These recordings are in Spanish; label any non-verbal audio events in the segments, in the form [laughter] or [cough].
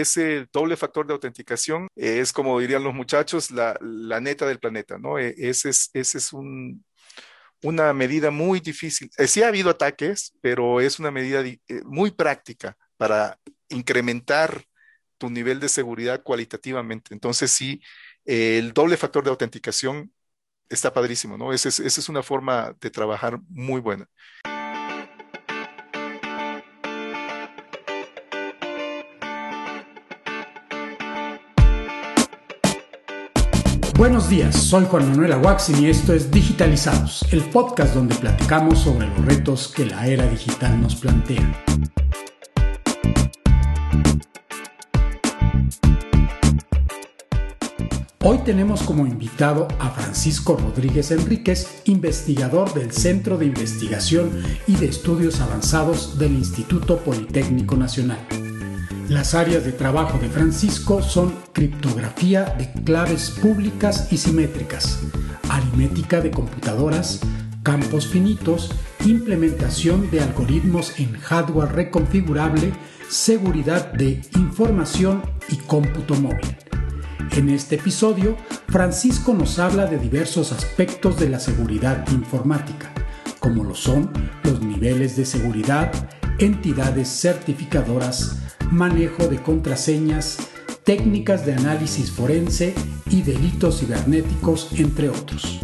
ese doble factor de autenticación es, como dirían los muchachos, la, neta del planeta, ¿no? E, ese es, ese es un, una medida muy difícil. Eh, sí ha habido ataques, pero es una medida eh, muy práctica para incrementar tu nivel de seguridad cualitativamente. Entonces, sí, el doble factor de autenticación está padrísimo, ¿no? Esa es, una forma de trabajar muy buena. Buenos días, soy Juan Manuel Aguaxin y esto es Digitalizados, el podcast donde platicamos sobre los retos que la era digital nos plantea. Hoy tenemos como invitado a Francisco Rodríguez Enríquez, investigador del Centro de Investigación y de Estudios Avanzados del Instituto Politécnico Nacional. Las áreas de trabajo de Francisco son criptografía de claves públicas y simétricas, aritmética de computadoras, campos finitos, implementación de algoritmos en hardware reconfigurable, seguridad de información y cómputo móvil. En este episodio, Francisco nos habla de diversos aspectos de la seguridad informática, como lo son los niveles de seguridad, entidades certificadoras, manejo de contraseñas, técnicas de análisis forense y delitos cibernéticos, entre otros.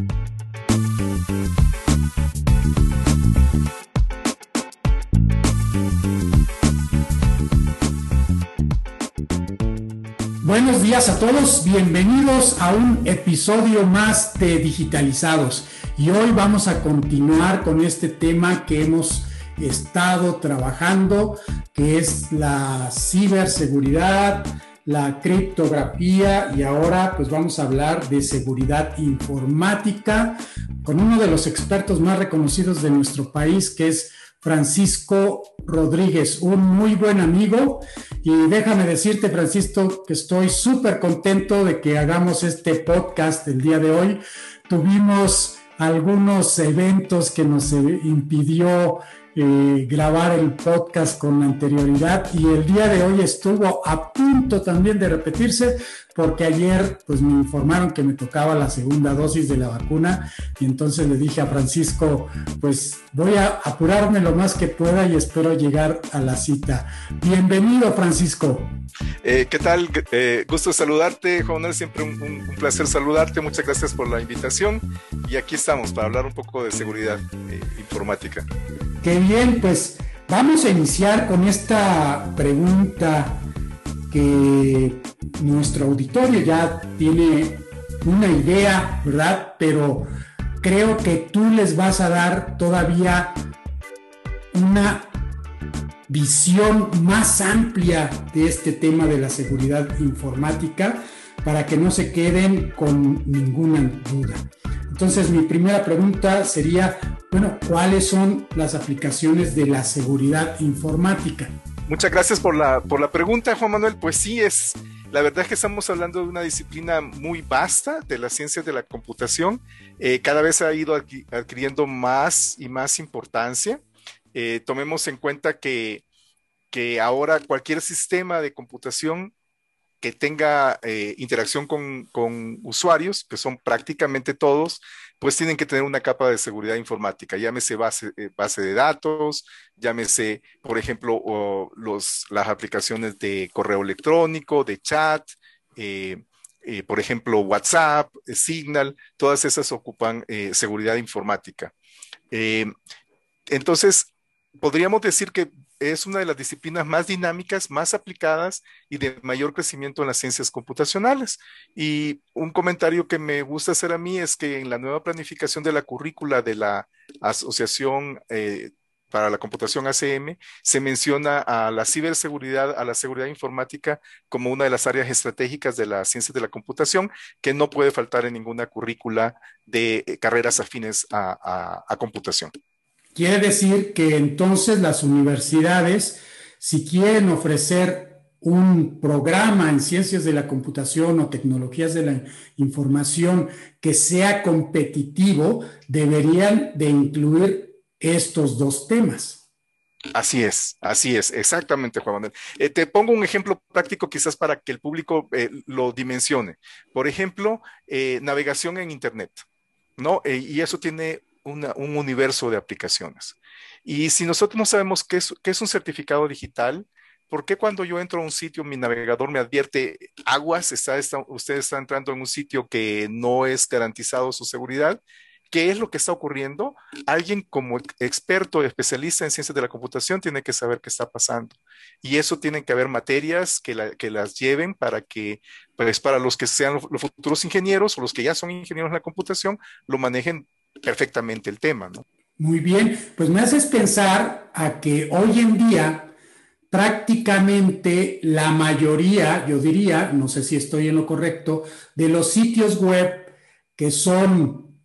Buenos días a todos, bienvenidos a un episodio más de Digitalizados. Y hoy vamos a continuar con este tema que hemos estado trabajando, que es la ciberseguridad, la criptografía y ahora pues vamos a hablar de seguridad informática con uno de los expertos más reconocidos de nuestro país que es Francisco Rodríguez, un muy buen amigo. Y déjame decirte, Francisco, que estoy súper contento de que hagamos este podcast el día de hoy. Tuvimos algunos eventos que nos impidió eh, grabar el podcast con anterioridad y el día de hoy estuvo a punto también de repetirse porque ayer pues me informaron que me tocaba la segunda dosis de la vacuna y entonces le dije a Francisco pues voy a apurarme lo más que pueda y espero llegar a la cita. Bienvenido Francisco. Eh, ¿Qué tal? Eh, gusto saludarte, Juan siempre un, placer saludarte, muchas gracias por la invitación y aquí estamos para hablar un poco de seguridad informática. Qué bien, pues vamos a iniciar con esta pregunta que nuestro auditorio ya tiene una idea, ¿verdad? Pero creo que tú les vas a dar todavía una visión más amplia de este tema de la seguridad informática para que no se queden con ninguna duda. Entonces, mi primera pregunta sería, bueno, ¿cuáles son las aplicaciones de la seguridad informática? Muchas gracias por la, por la pregunta, Juan Manuel. Pues sí, es, la verdad es que estamos hablando de una disciplina muy vasta de las ciencias de la computación. Eh, cada vez ha ido adquiriendo más y más importancia. Eh, tomemos en cuenta que, que ahora cualquier sistema de computación que tenga eh, interacción con, usuarios, que son prácticamente todos, pues tienen que tener una capa de seguridad informática, llámese base, eh, base de datos, llámese, por ejemplo, los, las aplicaciones de correo electrónico, de chat, eh, por ejemplo, WhatsApp, Signal, todas esas ocupan seguridad informática. entonces, podríamos decir que es una de las disciplinas más dinámicas, más aplicadas y de mayor crecimiento en las ciencias computacionales. Y un comentario que me gusta hacer a mí es que en la nueva planificación de la currícula de la Asociación eh, para la Computación ACM se menciona a la ciberseguridad, a la seguridad informática como una de las áreas estratégicas de las ciencias de la computación que no puede faltar en ninguna currícula de eh, carreras afines a computación. Quiere decir que entonces las universidades, si quieren ofrecer un programa en ciencias de la computación o tecnologías de la información que sea competitivo, deberían de incluir estos dos temas. Así es, así es, exactamente, Juan Manuel. Eh, te pongo un ejemplo práctico quizás para que el público eh, lo dimensione. Por ejemplo, eh, navegación en Internet, ¿no? y eso tiene un universo de aplicaciones. Y si nosotros no sabemos qué es, un certificado digital, ¿por qué cuando yo entro a un sitio mi navegador me advierte aguas, está, usted está entrando en un sitio que no es garantizado su seguridad? qué es lo que está ocurriendo, alguien como experto, especialista en ciencias de la computación, tiene que saber qué está pasando. Y eso tienen que haber materias que, las lleven para que, pues para los que sean los, futuros ingenieros o los que ya son ingenieros en la computación, lo manejen perfectamente el tema, ¿no? Muy bien, pues me haces pensar a que hoy en día prácticamente la mayoría, yo diría, no sé si estoy en lo correcto, de los sitios web que son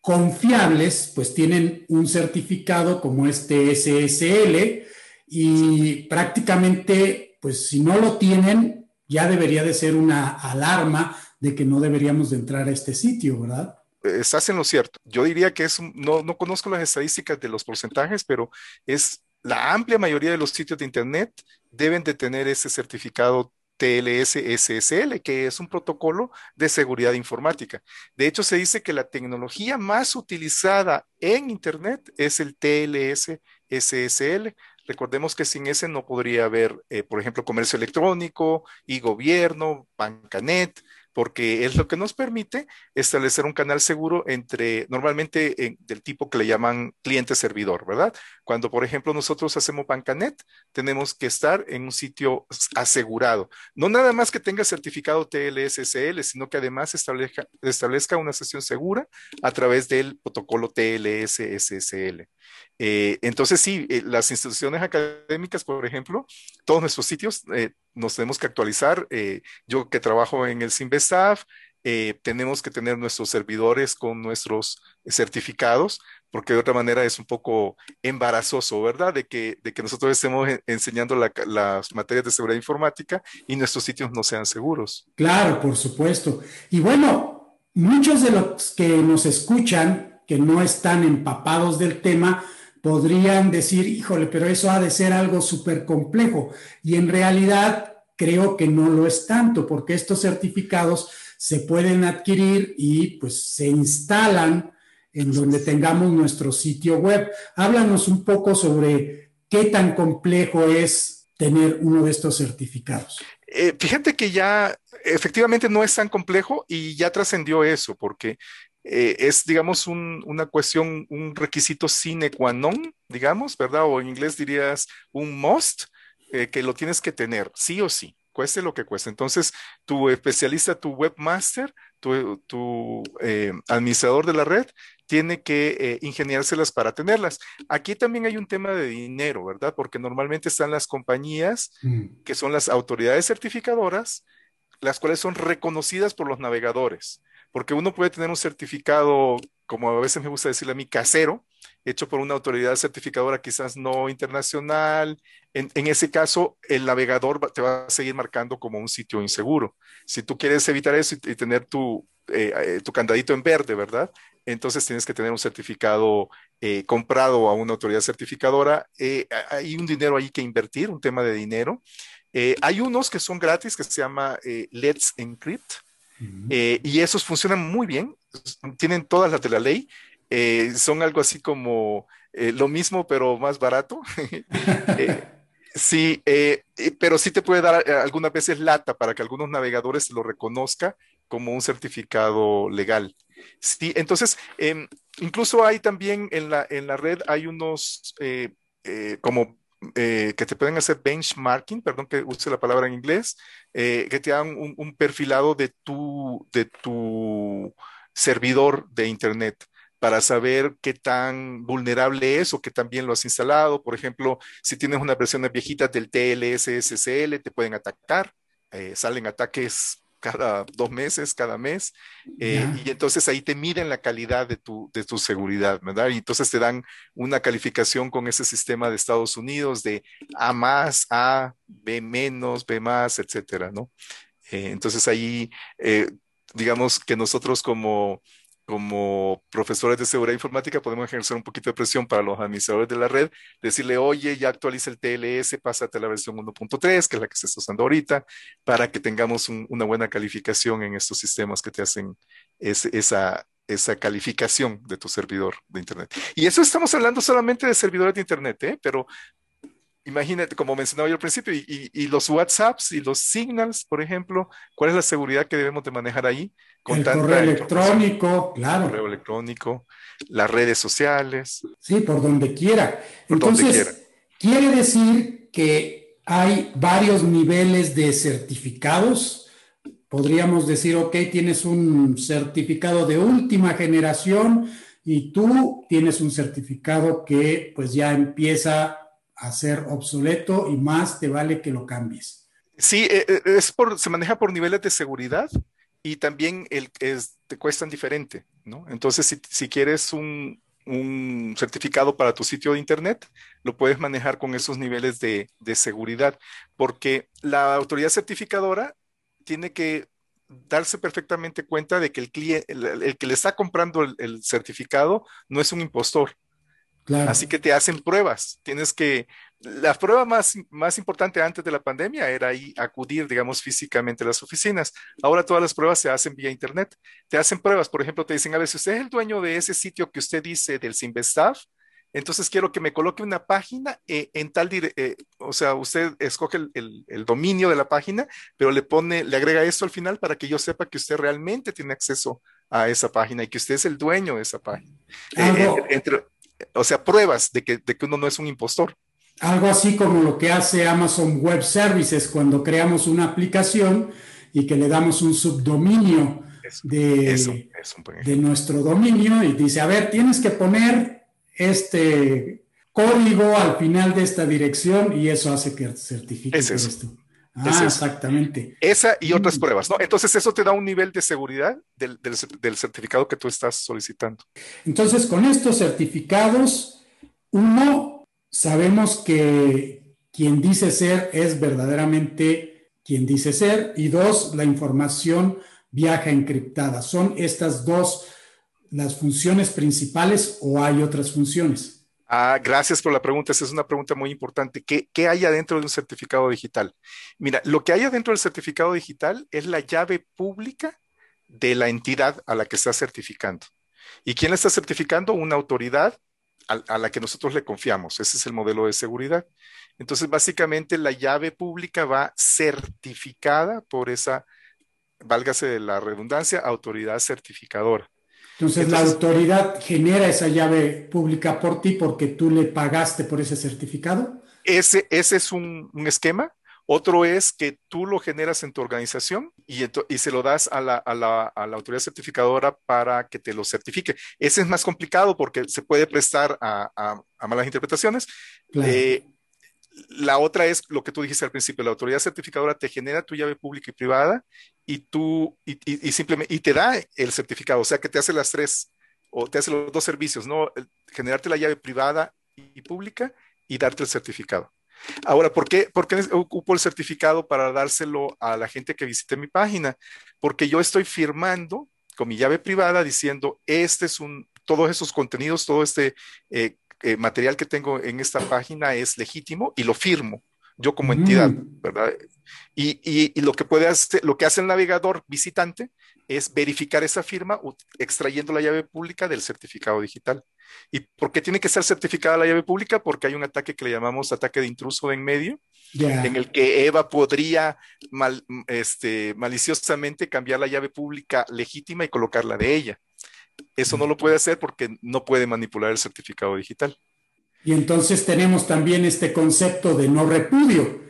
confiables, pues tienen un certificado como este SSL y prácticamente, pues si no lo tienen, ya debería de ser una alarma de que no deberíamos de entrar a este sitio, ¿verdad? Estás lo cierto. Yo diría que es, no, no conozco las estadísticas de los porcentajes, pero es la amplia mayoría de los sitios de Internet deben de tener ese certificado TLS-SSL, que es un protocolo de seguridad informática. De hecho, se dice que la tecnología más utilizada en Internet es el TLS-SSL. Recordemos que sin ese no podría haber, eh, por ejemplo, comercio electrónico y gobierno, bancanet, porque es lo que nos permite establecer un canal seguro entre, normalmente del tipo que le llaman cliente-servidor, ¿verdad? Cuando, por ejemplo, nosotros hacemos Bancanet, tenemos que estar en un sitio asegurado. No nada más que tenga certificado TLSSL, sino que además establezca, establezca una sesión segura a través del protocolo TLS-SSL. Eh, entonces, sí, eh, las instituciones académicas, por ejemplo, todos nuestros sitios eh, nos tenemos que actualizar. yo que trabajo en el Simvestaff, tenemos que tener nuestros servidores con nuestros certificados, porque de otra manera es un poco embarazoso, ¿verdad? De que, de que nosotros estemos enseñando las materias de seguridad informática y nuestros sitios no sean seguros. Claro, por supuesto. Y bueno, muchos de los que nos escuchan que no están empapados del tema podrían decir, híjole, pero eso ha de ser algo súper complejo. Y en realidad creo que no lo es tanto, porque estos certificados se pueden adquirir y pues se instalan en donde tengamos nuestro sitio web. Háblanos un poco sobre qué tan complejo es tener uno de estos certificados. Eh, fíjate que ya efectivamente no es tan complejo y ya trascendió eso, porque eh, es, digamos, una cuestión, un requisito sine qua non, digamos, ¿verdad? O en inglés dirías un must, eh, que lo tienes que tener, sí o sí, cueste lo que cueste. Entonces, tu especialista, tu webmaster, tu, eh, administrador de la red, tiene que ingeniárselas para tenerlas. Aquí también hay un tema de dinero, ¿verdad? Porque normalmente están las compañías, mm. que son las autoridades certificadoras, las cuales son reconocidas por los navegadores porque uno puede tener un certificado, como a veces me gusta decirle a mí, casero, hecho por una autoridad certificadora quizás no internacional. En, ese caso, el navegador te va a seguir marcando como un sitio inseguro. Si tú quieres evitar eso y, tener tu, eh, eh, tu candadito en verde, ¿verdad? Entonces tienes que tener un certificado eh, comprado a una autoridad certificadora. hay un dinero ahí que invertir, un tema de dinero. hay unos que son gratis que se llama Let's Encrypt eh, y esos funcionan muy bien, tienen todas las de la ley, eh, son algo así como eh, lo mismo pero más barato. [laughs] sí, pero sí te puede dar algunas veces lata para que algunos navegadores lo reconozca como un certificado legal. Sí, entonces, em, incluso hay también en la, en la red, hay unos como eh, que te pueden hacer benchmarking, perdón que use la palabra en inglés, eh, que te dan un, perfilado de tu, de tu servidor de Internet para saber qué tan vulnerable es o qué tan bien lo has instalado. Por ejemplo, si tienes una versión viejita del TLS-SSL, te pueden atacar. Eh, salen ataques cada dos meses, cada mes, eh, y entonces ahí te miden la calidad de tu, de tu seguridad, ¿verdad? Y entonces te dan una calificación con ese sistema de Estados Unidos de A más, A, B menos, B más, etcétera, ¿no? Eh, entonces ahí, eh, digamos que nosotros como, como profesores de seguridad informática podemos ejercer un poquito de presión para los administradores de la red, decirle, oye, ya actualiza el TLS, pásate a la versión 1.3, que es la que se está usando ahorita, para que tengamos una buena calificación en estos sistemas que te hacen esa, esa calificación de tu servidor de Internet. Y eso estamos hablando solamente de servidores de Internet, ¿eh? pero imagínate, como mencionaba yo al principio, y, los WhatsApps y los Signals, por ejemplo, ¿cuál es la seguridad que debemos de manejar ahí? Con el correo electrónico, claro. Correo electrónico, las redes sociales. Sí, por donde quiera. Entonces, quiere decir que hay varios niveles de certificados. Podríamos decir, ok, tienes un certificado de última generación y tú tienes un certificado que pues ya empieza a ser obsoleto y más te vale que lo cambies. Sí, eh, eh, es por, se maneja por niveles de seguridad y también el, es, te cuestan diferente, ¿no? Entonces, si, si quieres un, un, certificado para tu sitio de internet, lo puedes manejar con esos niveles de, de seguridad, porque la autoridad certificadora tiene que darse perfectamente cuenta de que el cliente, el, que le está comprando el, certificado no es un impostor, Así que te hacen pruebas. Tienes que, la prueba más, más importante antes de la pandemia era ahí acudir, digamos, físicamente a las oficinas. Ahora todas las pruebas se hacen vía internet. Te hacen pruebas, por ejemplo, te dicen, a ver, si usted es el dueño de ese sitio que usted dice del Simvestav, entonces quiero que me coloque una página eh, en tal, eh, o sea, usted escoge el, el, dominio de la página, pero le pone, le agrega esto al final para que yo sepa que usted realmente tiene acceso a esa página y que usted es el dueño de esa página. Eh, entre, o sea, pruebas de que, de que uno no es un impostor. Algo así como lo que hace Amazon Web Services cuando creamos una aplicación y que le damos un subdominio de, de nuestro dominio y dice, a ver, tienes que poner este código al final de esta dirección y eso hace que certifique esto. Ah, exactamente. Esa y otras pruebas, ¿no? Entonces eso te da un nivel de seguridad del, certificado que tú estás solicitando. Entonces, con estos certificados, uno, sabemos que quien dice ser es verdaderamente quien dice ser, y dos, la información viaja encriptada. ¿Son estas dos las funciones principales o hay otras funciones? Ah, gracias por la pregunta. Esa es una pregunta muy importante. ¿Qué, ¿Qué, hay adentro de un certificado digital? Mira, lo que hay adentro del certificado digital es la llave pública de la entidad a la que está certificando. ¿Y quién la está certificando? Una autoridad a, a, la que nosotros le confiamos. Ese es el modelo de seguridad. Entonces, básicamente, la llave pública va certificada por esa, válgase de la redundancia, autoridad certificadora. Entonces, la autoridad genera esa llave pública por ti porque tú le pagaste por ese certificado. Ese, ese es un, esquema. Otro es que tú lo generas en tu organización y, y se lo das a la, a, la, a la, autoridad certificadora para que te lo certifique. Ese es más complicado porque se puede prestar a, malas interpretaciones. Eh, la otra es lo que tú dijiste al principio, la autoridad certificadora te genera tu llave pública y privada y tú, y, simplemente, y te da el certificado, o sea que te hace las tres, o te hace los dos servicios, ¿no? Generarte la llave privada y pública y darte el certificado. Ahora, ¿por qué, ¿por qué ocupo el certificado para dárselo a la gente que visite mi página? Porque yo estoy firmando con mi llave privada diciendo, este es un, todos esos contenidos, todo este eh, eh, material que tengo en esta página es legítimo y lo firmo yo como entidad, mm. ¿verdad? Y, lo que puede hacer, lo que hace el navegador visitante es verificar esa firma extrayendo la llave pública del certificado digital. ¿Y por qué tiene que ser certificada la llave pública? Porque hay un ataque que le llamamos ataque de intruso de en medio, en el que Eva podría este, maliciosamente cambiar la llave pública legítima y colocarla de ella. Eso no lo puede hacer porque no puede manipular el certificado digital. Y entonces tenemos también este concepto de no repudio,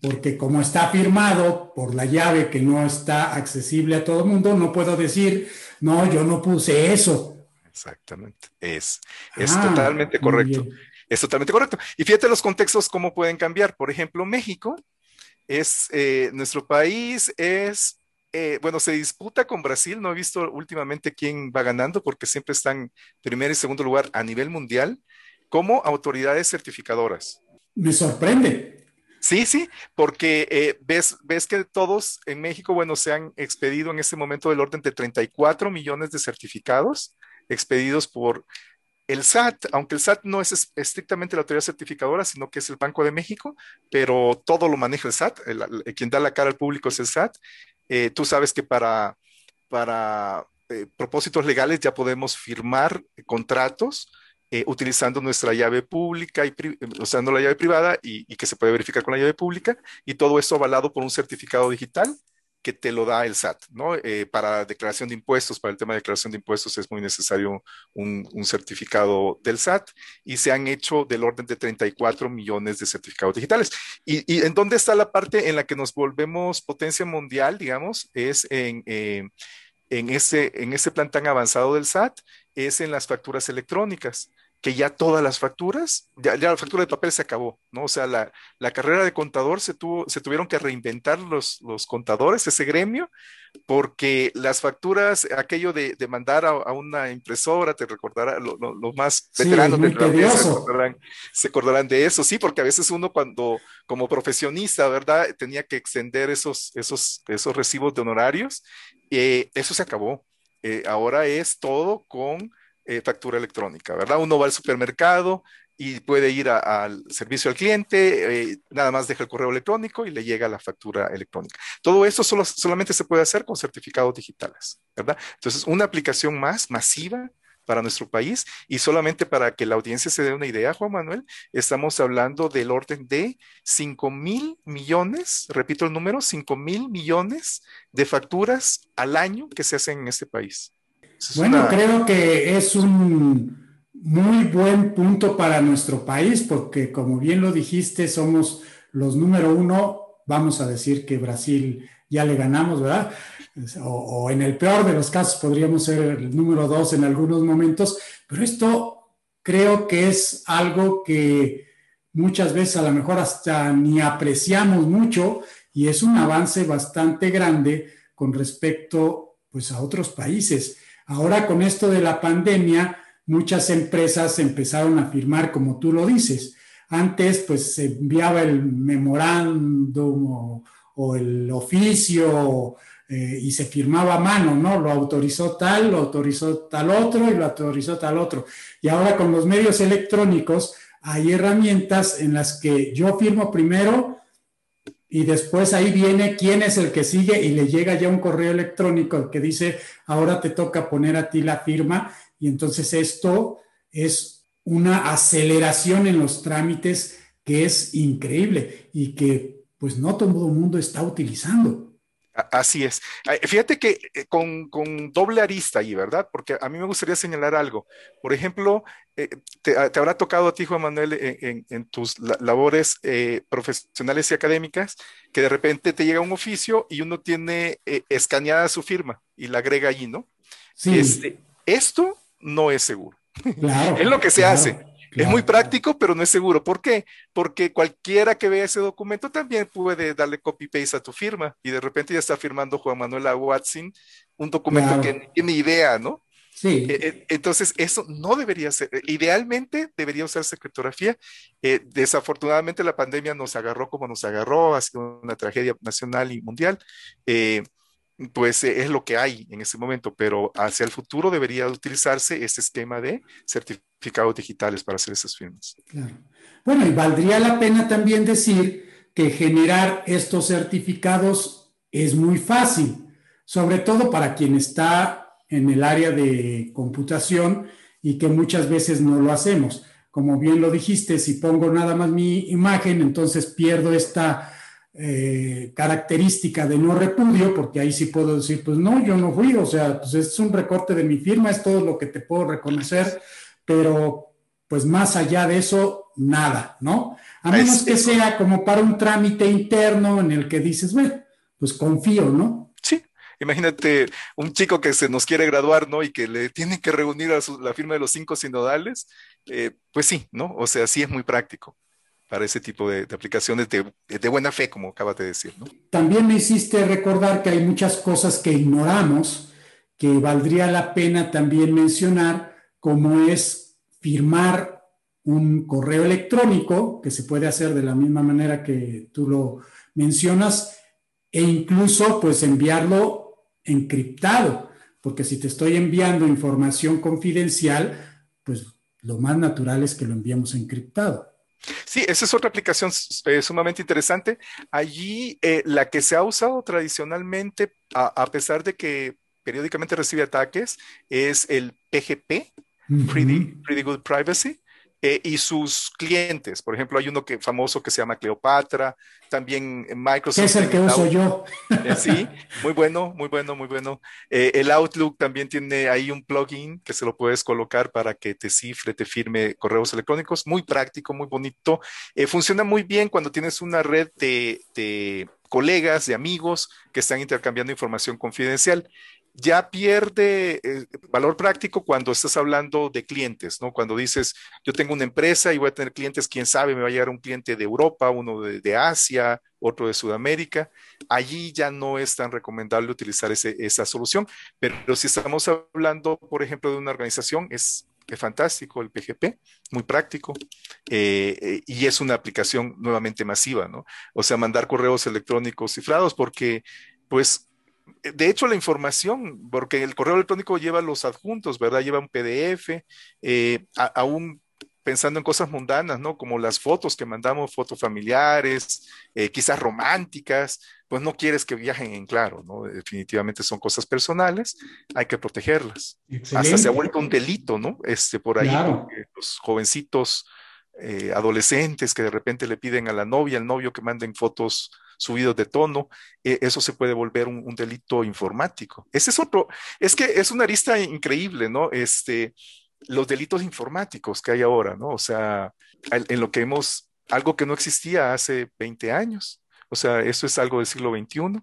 porque como está firmado por la llave que no está accesible a todo el mundo, no puedo decir, no, yo no puse eso. Exactamente, es, es ah, totalmente correcto. Es totalmente correcto. Y fíjate los contextos cómo pueden cambiar. Por ejemplo, México es, eh, nuestro país es eh, bueno, se disputa con Brasil. No he visto últimamente quién va ganando porque siempre están primer y segundo lugar a nivel mundial como autoridades certificadoras. Me sorprende, Sí, sí, porque eh, ves, ves que todos en México, bueno, se han expedido en este momento del orden de 34 millones de certificados expedidos por el SAT, aunque el SAT no es estrictamente la autoridad certificadora, sino que es el Banco de México, pero todo lo maneja el SAT, quien da la cara al público es el SAT. Eh, tú sabes que para, para eh, propósitos legales ya podemos firmar contratos eh, utilizando nuestra llave pública y usando la llave privada y, y, que se puede verificar con la llave pública y todo eso avalado por un certificado digital que te lo da el SAT, ¿no? Eh, para declaración de impuestos, para el tema de declaración de impuestos es muy necesario un, certificado del SAT y se han hecho del orden de 34 millones de certificados digitales. Y, en dónde está la parte en la que nos volvemos potencia mundial, digamos, es en, eh, en, ese, en ese plan tan avanzado del SAT, es en las facturas electrónicas que ya todas las facturas, ya, la factura de papel se acabó, ¿no? O sea, la, carrera de contador se, tuvo, se tuvieron que reinventar los, los contadores, ese gremio, porque las facturas, aquello de, mandar a, una impresora, te recordará, los más veteranos de la se acordarán, se acordarán de eso, sí, porque a veces uno cuando, como profesionista, ¿verdad? Tenía que extender esos, esos, esos recibos de honorarios, eh, eso se acabó. Eh, ahora es todo con eh, factura electrónica, ¿verdad? Uno va al supermercado y puede ir al servicio al cliente, eh, nada más deja el correo electrónico y le llega la factura electrónica. Todo eso solo, solamente se puede hacer con certificados digitales, ¿verdad? Entonces, una aplicación más masiva para nuestro país y solamente para que la audiencia se dé una idea, Juan Manuel, estamos hablando del orden de 5 mil millones, repito el número, 5 mil millones de facturas al año que se hacen en este país. Bueno, creo que es un muy buen punto para nuestro país, porque como bien lo dijiste, somos los número uno, vamos a decir que Brasil ya le ganamos, ¿verdad? O, en el peor de los casos podríamos ser el número dos en algunos momentos, pero esto creo que es algo que muchas veces a lo mejor hasta ni apreciamos mucho y es un avance bastante grande con respecto pues a otros países. Ahora con esto de la pandemia, muchas empresas empezaron a firmar, como tú lo dices. Antes, pues se enviaba el memorándum o, el oficio eh, y se firmaba a mano, ¿no? Lo autorizó tal, lo autorizó tal otro y lo autorizó tal otro. Y ahora con los medios electrónicos hay herramientas en las que yo firmo primero y después ahí viene quién es el que sigue y le llega ya un correo electrónico que dice, ahora te toca poner a ti la firma y entonces esto es una aceleración en los trámites que es increíble y que pues no todo el mundo está utilizando. Así es. Fíjate que eh, con, doble arista ahí, ¿verdad? Porque a mí me gustaría señalar algo. Por ejemplo, eh, te, habrá tocado a ti, Juan Manuel, en, tus labores eh, profesionales y académicas, que de repente te llega un oficio y uno tiene escaneada su firma y la agrega allí, ¿no? Sí. Este, esto no es seguro. es lo que se hace. Es muy práctico, pero no es seguro. ¿Por qué? Porque cualquiera que vea ese documento también puede darle copy-paste a tu firma y de repente ya está firmando Juan Manuel A. Watson un documento que no tiene idea, ¿no? Sí. E, e, entonces, eso no debería ser. Idealmente debería usarse criptografía. Eh, desafortunadamente, la pandemia nos agarró como nos agarró, ha sido una tragedia nacional y mundial. Eh, pues eh, es lo que hay en ese momento, pero hacia el futuro debería utilizarse este esquema de certificados digitales para hacer esas firmas. Claro. Bueno, y valdría la pena también decir que generar estos certificados es muy fácil, sobre todo para quien está en el área de computación y que muchas veces no lo hacemos. Como bien lo dijiste, si pongo nada más mi imagen, entonces pierdo esta eh, característica de no repudio, porque ahí sí puedo decir, pues no, yo no fui, o sea, pues es un recorte de mi firma, es todo lo que te puedo reconocer, pero pues más allá de eso, nada, ¿no? A menos que sea como para un trámite interno en el que dices, bueno, pues confío, ¿no? Sí, imagínate un chico que se nos quiere graduar, ¿no? Y que le tiene que reunir a la firma de los cinco sinodales, eh, pues sí, ¿no? O sea, sí es muy práctico para ese tipo de, aplicaciones de, buena fe, como acabas de decir. También me hiciste recordar que hay muchas cosas que ignoramos, que valdría la pena también mencionar, como es firmar un correo electrónico que se puede hacer de la misma manera que tú lo mencionas e incluso pues enviarlo encriptado, porque si te estoy enviando información confidencial, pues lo más natural es que lo enviemos encriptado. Sí, esa es otra aplicación eh, sumamente interesante. Allí eh, la que se ha usado tradicionalmente, a, pesar de que periódicamente recibe ataques, es el PGP, Pretty Good Privacy. Eh, y sus clientes. Por ejemplo, hay uno que, famoso que se llama Cleopatra, también Microsoft. es el que uso yo. Eh, [laughs] sí, muy bueno, muy bueno, muy bueno. Eh, el Outlook también tiene ahí un plugin que se lo puedes colocar para que te cifre, te firme correos electrónicos. Muy práctico, muy bonito. funciona muy bien cuando tienes una red de, de colegas, de amigos que están intercambiando información confidencial ya pierde eh, valor práctico cuando estás hablando de clientes, ¿no? Cuando dices, yo tengo una empresa y voy a tener clientes, quién sabe, me va a llegar un cliente de Europa, uno de, Asia, otro de Sudamérica. Allí ya no es tan recomendable utilizar esa solución, pero si estamos hablando, por ejemplo, de una organización, es, fantástico el PGP, muy práctico, eh, eh, y es una aplicación nuevamente masiva, ¿no? O sea, mandar correos electrónicos cifrados, porque pues de hecho, la información, porque el correo electrónico lleva los adjuntos, ¿verdad? Lleva un PDF, eh, aún pensando en cosas mundanas, ¿no? Como las fotos que mandamos, fotos familiares, eh, quizás románticas, pues no quieres que viajen en claro, ¿no? Definitivamente son cosas personales, hay que protegerlas. Hasta se ha vuelto un delito, ¿no? Este, por ahí, los jovencitos, eh, adolescentes que de repente le piden a la novia, al novio que manden fotos subidos de tono, eh, eso se puede volver un, delito informático. Ese es otro, es que es una arista increíble, ¿no? Este, los delitos informáticos que hay ahora, ¿no? O sea, en lo que hemos, algo que no existía hace 20 años. O sea, eso es algo del siglo XXI.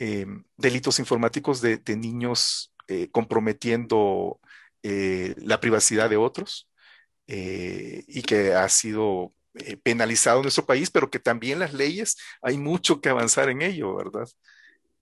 Eh, delitos informáticos de, niños eh, comprometiendo la privacidad de otros y que ha sido eh, penalizado en nuestro país, pero que también las leyes hay mucho que avanzar en ello, ¿verdad?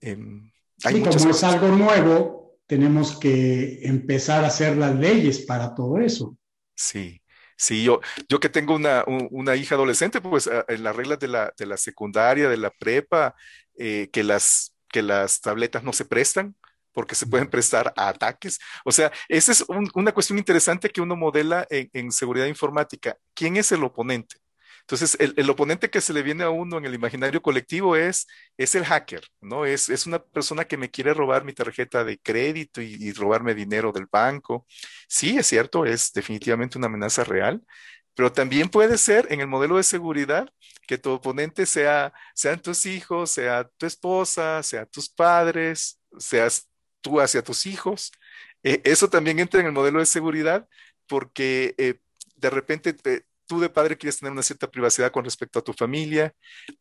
Em, hay como es algo nuevo, tenemos que empezar a hacer las leyes para todo eso. Sí, sí, yo, yo que tengo una, una hija adolescente, pues en las reglas de la, de la secundaria, de la prepa, eh, que, las, que las tabletas no se prestan, porque se pueden prestar a ataques. O sea, esa es una cuestión interesante que uno modela en, seguridad informática. ¿Quién es el oponente? Entonces, el, oponente que se le viene a uno en el imaginario colectivo es, es el hacker, ¿no? Es, es una persona que me quiere robar mi tarjeta de crédito y, robarme dinero del banco. Sí, es cierto, es definitivamente una amenaza real, pero también puede ser en el modelo de seguridad que tu oponente sea, sean tus hijos, sea tu esposa, sea tus padres, seas tú hacia tus hijos. Eh, eso también entra en el modelo de seguridad porque eh, de repente tú de padre quieres tener una cierta privacidad con respecto a tu familia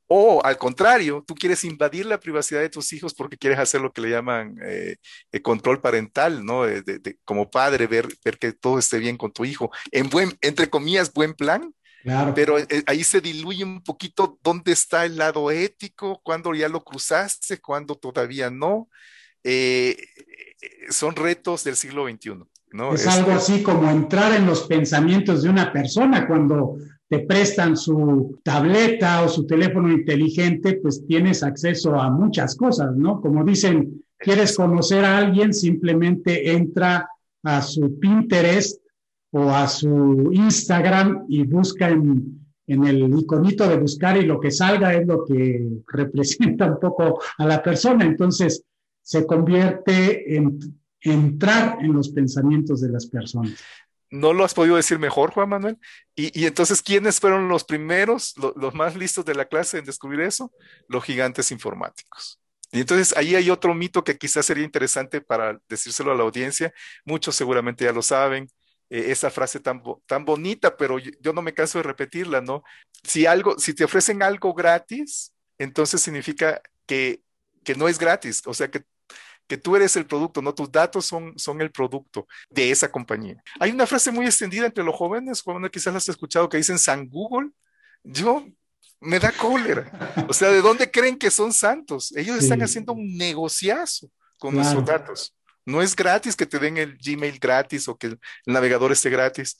o al contrario, tú quieres invadir la privacidad de tus hijos porque quieres hacer lo que le llaman eh, control parental, ¿no? De, como padre, ver, ver que todo esté bien con tu hijo, en buen, entre comillas, buen plan. Claro. Pero ahí se diluye un poquito dónde está el lado ético, cuando ya lo cruzaste, cuando todavía no. Eh, son retos del siglo XXI. ¿no? Es, algo así como entrar en los pensamientos de una persona cuando te prestan su tableta o su teléfono inteligente, pues tienes acceso a muchas cosas, ¿no? Como dicen, quieres conocer a alguien, simplemente entra a su Pinterest o a su Instagram y busca en, en el iconito de buscar y lo que salga es lo que [laughs] representa un poco a la persona. Entonces, se convierte en entrar en los pensamientos de las personas. No lo has podido decir mejor, Juan Manuel. Y, entonces, ¿quiénes fueron los primeros, los más listos de la clase en descubrir eso? Los gigantes informáticos. Y entonces ahí hay otro mito que quizás sería interesante para decírselo a la audiencia. Muchos seguramente ya lo saben. Eh, esa frase tan, tan bonita, pero yo, yo, no me canso de repetirla, ¿no? Si algo, si te ofrecen algo gratis, entonces significa que, que no es gratis, o sea que que tú eres el producto, no tus datos son, son el producto de esa compañía. Hay una frase muy extendida entre los jóvenes, cuando quizás la has escuchado, que dicen San Google. Yo me da cólera. O sea, ¿de dónde creen que son santos? Ellos están haciendo un negociazo con nuestros datos. No es gratis que te den el Gmail gratis o que el navegador esté gratis.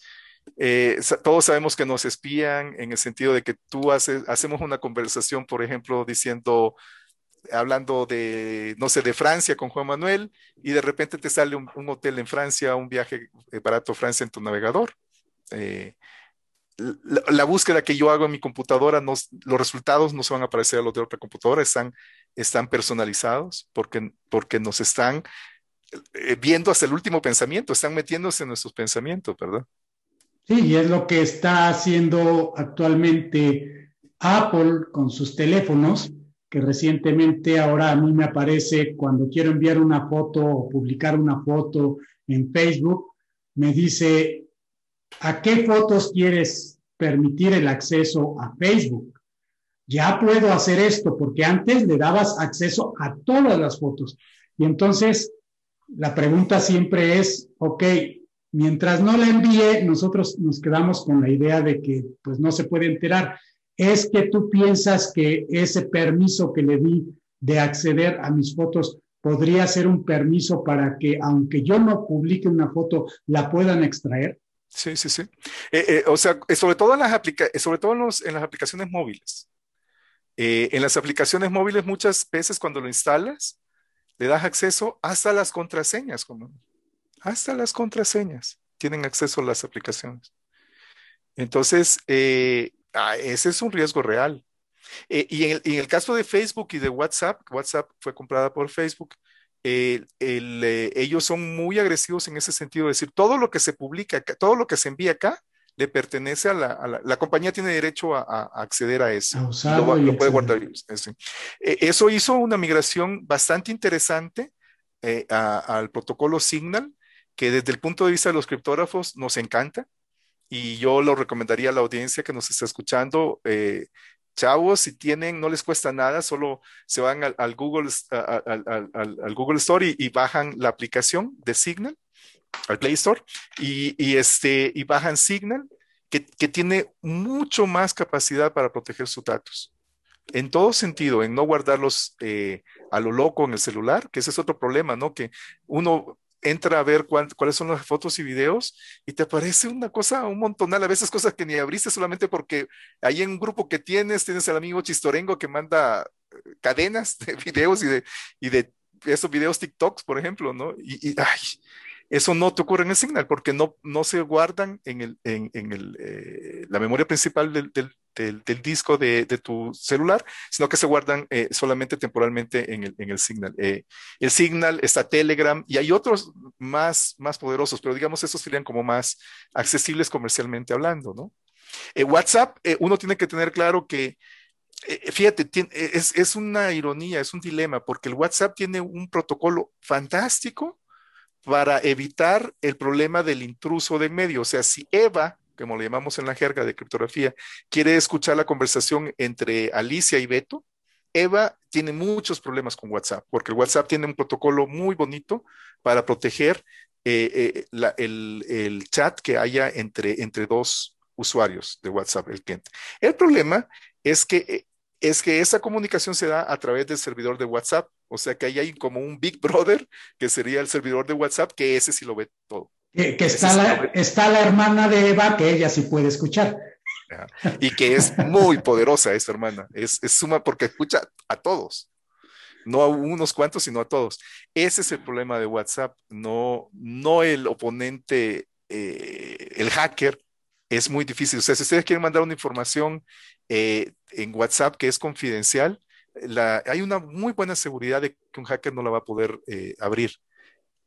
Eh, todos sabemos que nos espían en el sentido de que tú haces, hacemos una conversación, por ejemplo, diciendo, hablando de, no sé, de Francia con Juan Manuel y de repente te sale un, hotel en Francia, un viaje eh, barato a Francia en tu navegador. Eh, la, búsqueda que yo hago en mi computadora, los resultados no se van a aparecer a los de otra computadora, están, están personalizados porque, porque nos están eh, viendo hasta el último pensamiento, están metiéndose en nuestros pensamientos, ¿verdad? Sí, y es lo que está haciendo actualmente Apple con sus teléfonos, que recientemente ahora a mí me aparece cuando quiero enviar una foto o publicar una foto en Facebook, me dice, ¿a qué fotos quieres permitir el acceso a Facebook? Ya puedo hacer esto porque antes le dabas acceso a todas las fotos. Y entonces la pregunta siempre es, ok, mientras no la envíe, nosotros nos quedamos con la idea de que pues no se puede enterar. Es que tú piensas que ese permiso que le di de acceder a mis fotos podría ser un permiso para que, aunque yo no publique una foto, la puedan extraer. Sí, sí, sí. Eh, eh, o sea, eh, sobre todo en las, sobre todo en, en las aplicaciones móviles. en las aplicaciones móviles muchas veces cuando lo instalas, le das acceso hasta las contraseñas, como, hasta las contraseñas tienen acceso a las aplicaciones. Entonces, eh, ah, ese es un riesgo real. Eh, y, en el, caso de Facebook y de WhatsApp, WhatsApp fue comprada por Facebook, eh, ellos son muy agresivos en ese sentido, es decir, todo lo que se publica, todo lo que se envía acá, le pertenece a la, la, compañía tiene derecho a, acceder a eso. lo, puede guardar. eso hizo una migración bastante interesante al protocolo Signal, que desde el punto de vista de los criptógrafos nos encanta y yo lo recomendaría a la audiencia que nos está escuchando. Eh, chavos, si tienen, no les cuesta nada, solo se van al, Google, al, Google Store y, bajan la aplicación de Signal, al Play Store, y, este, y bajan Signal, que, tiene mucho más capacidad para proteger sus datos. En todo sentido, en no guardarlos eh, a lo loco en el celular, que ese es otro problema, ¿no? Que uno entra a ver cuáles son las fotos y videos y te aparece una cosa, un montonal, a veces cosas que ni abriste solamente porque hay en un grupo que tienes, tienes al amigo Chistorengo que manda eh, cadenas de [laughs] videos y de, y de esos videos TikToks, por ejemplo, ¿no? Y, ay, eso no te ocurre en el Signal porque no, no se guardan en, el, en, en el, eh, la memoria principal del, del, del, disco de, de, tu celular, sino que se guardan eh, solamente temporalmente en el, en el Signal. Eh, el Signal está Telegram y hay otros más, más poderosos, pero digamos esos serían como más accesibles comercialmente hablando, ¿no? WhatsApp, uno tiene que tener claro que fíjate, es, es, una ironía, es un dilema, porque el WhatsApp tiene un protocolo fantástico para evitar el problema del intruso de en medio. O sea, si Eva, como le llamamos en la jerga de criptografía, quiere escuchar la conversación entre Alicia y Beto, Eva tiene muchos problemas con WhatsApp, porque el WhatsApp tiene un protocolo muy bonito para proteger eh, eh, el, chat que haya entre, entre dos usuarios de WhatsApp, el cliente. El problema es que eh, es que esa comunicación se da a través del servidor de WhatsApp. O sea que ahí hay como un Big Brother, que sería el servidor de WhatsApp, que ese sí lo ve todo. Que, está, la, está la hermana de Eva, que ella sí puede escuchar. Y que es muy poderosa esa hermana. Es, suma porque escucha a todos. No a unos cuantos, sino a todos. Ese es el problema de WhatsApp. No, no el oponente, eh, el hacker, es muy difícil. O sea, si ustedes quieren mandar una información eh, en WhatsApp que es confidencial, hay una muy buena seguridad de que un hacker no la va a poder eh, abrir,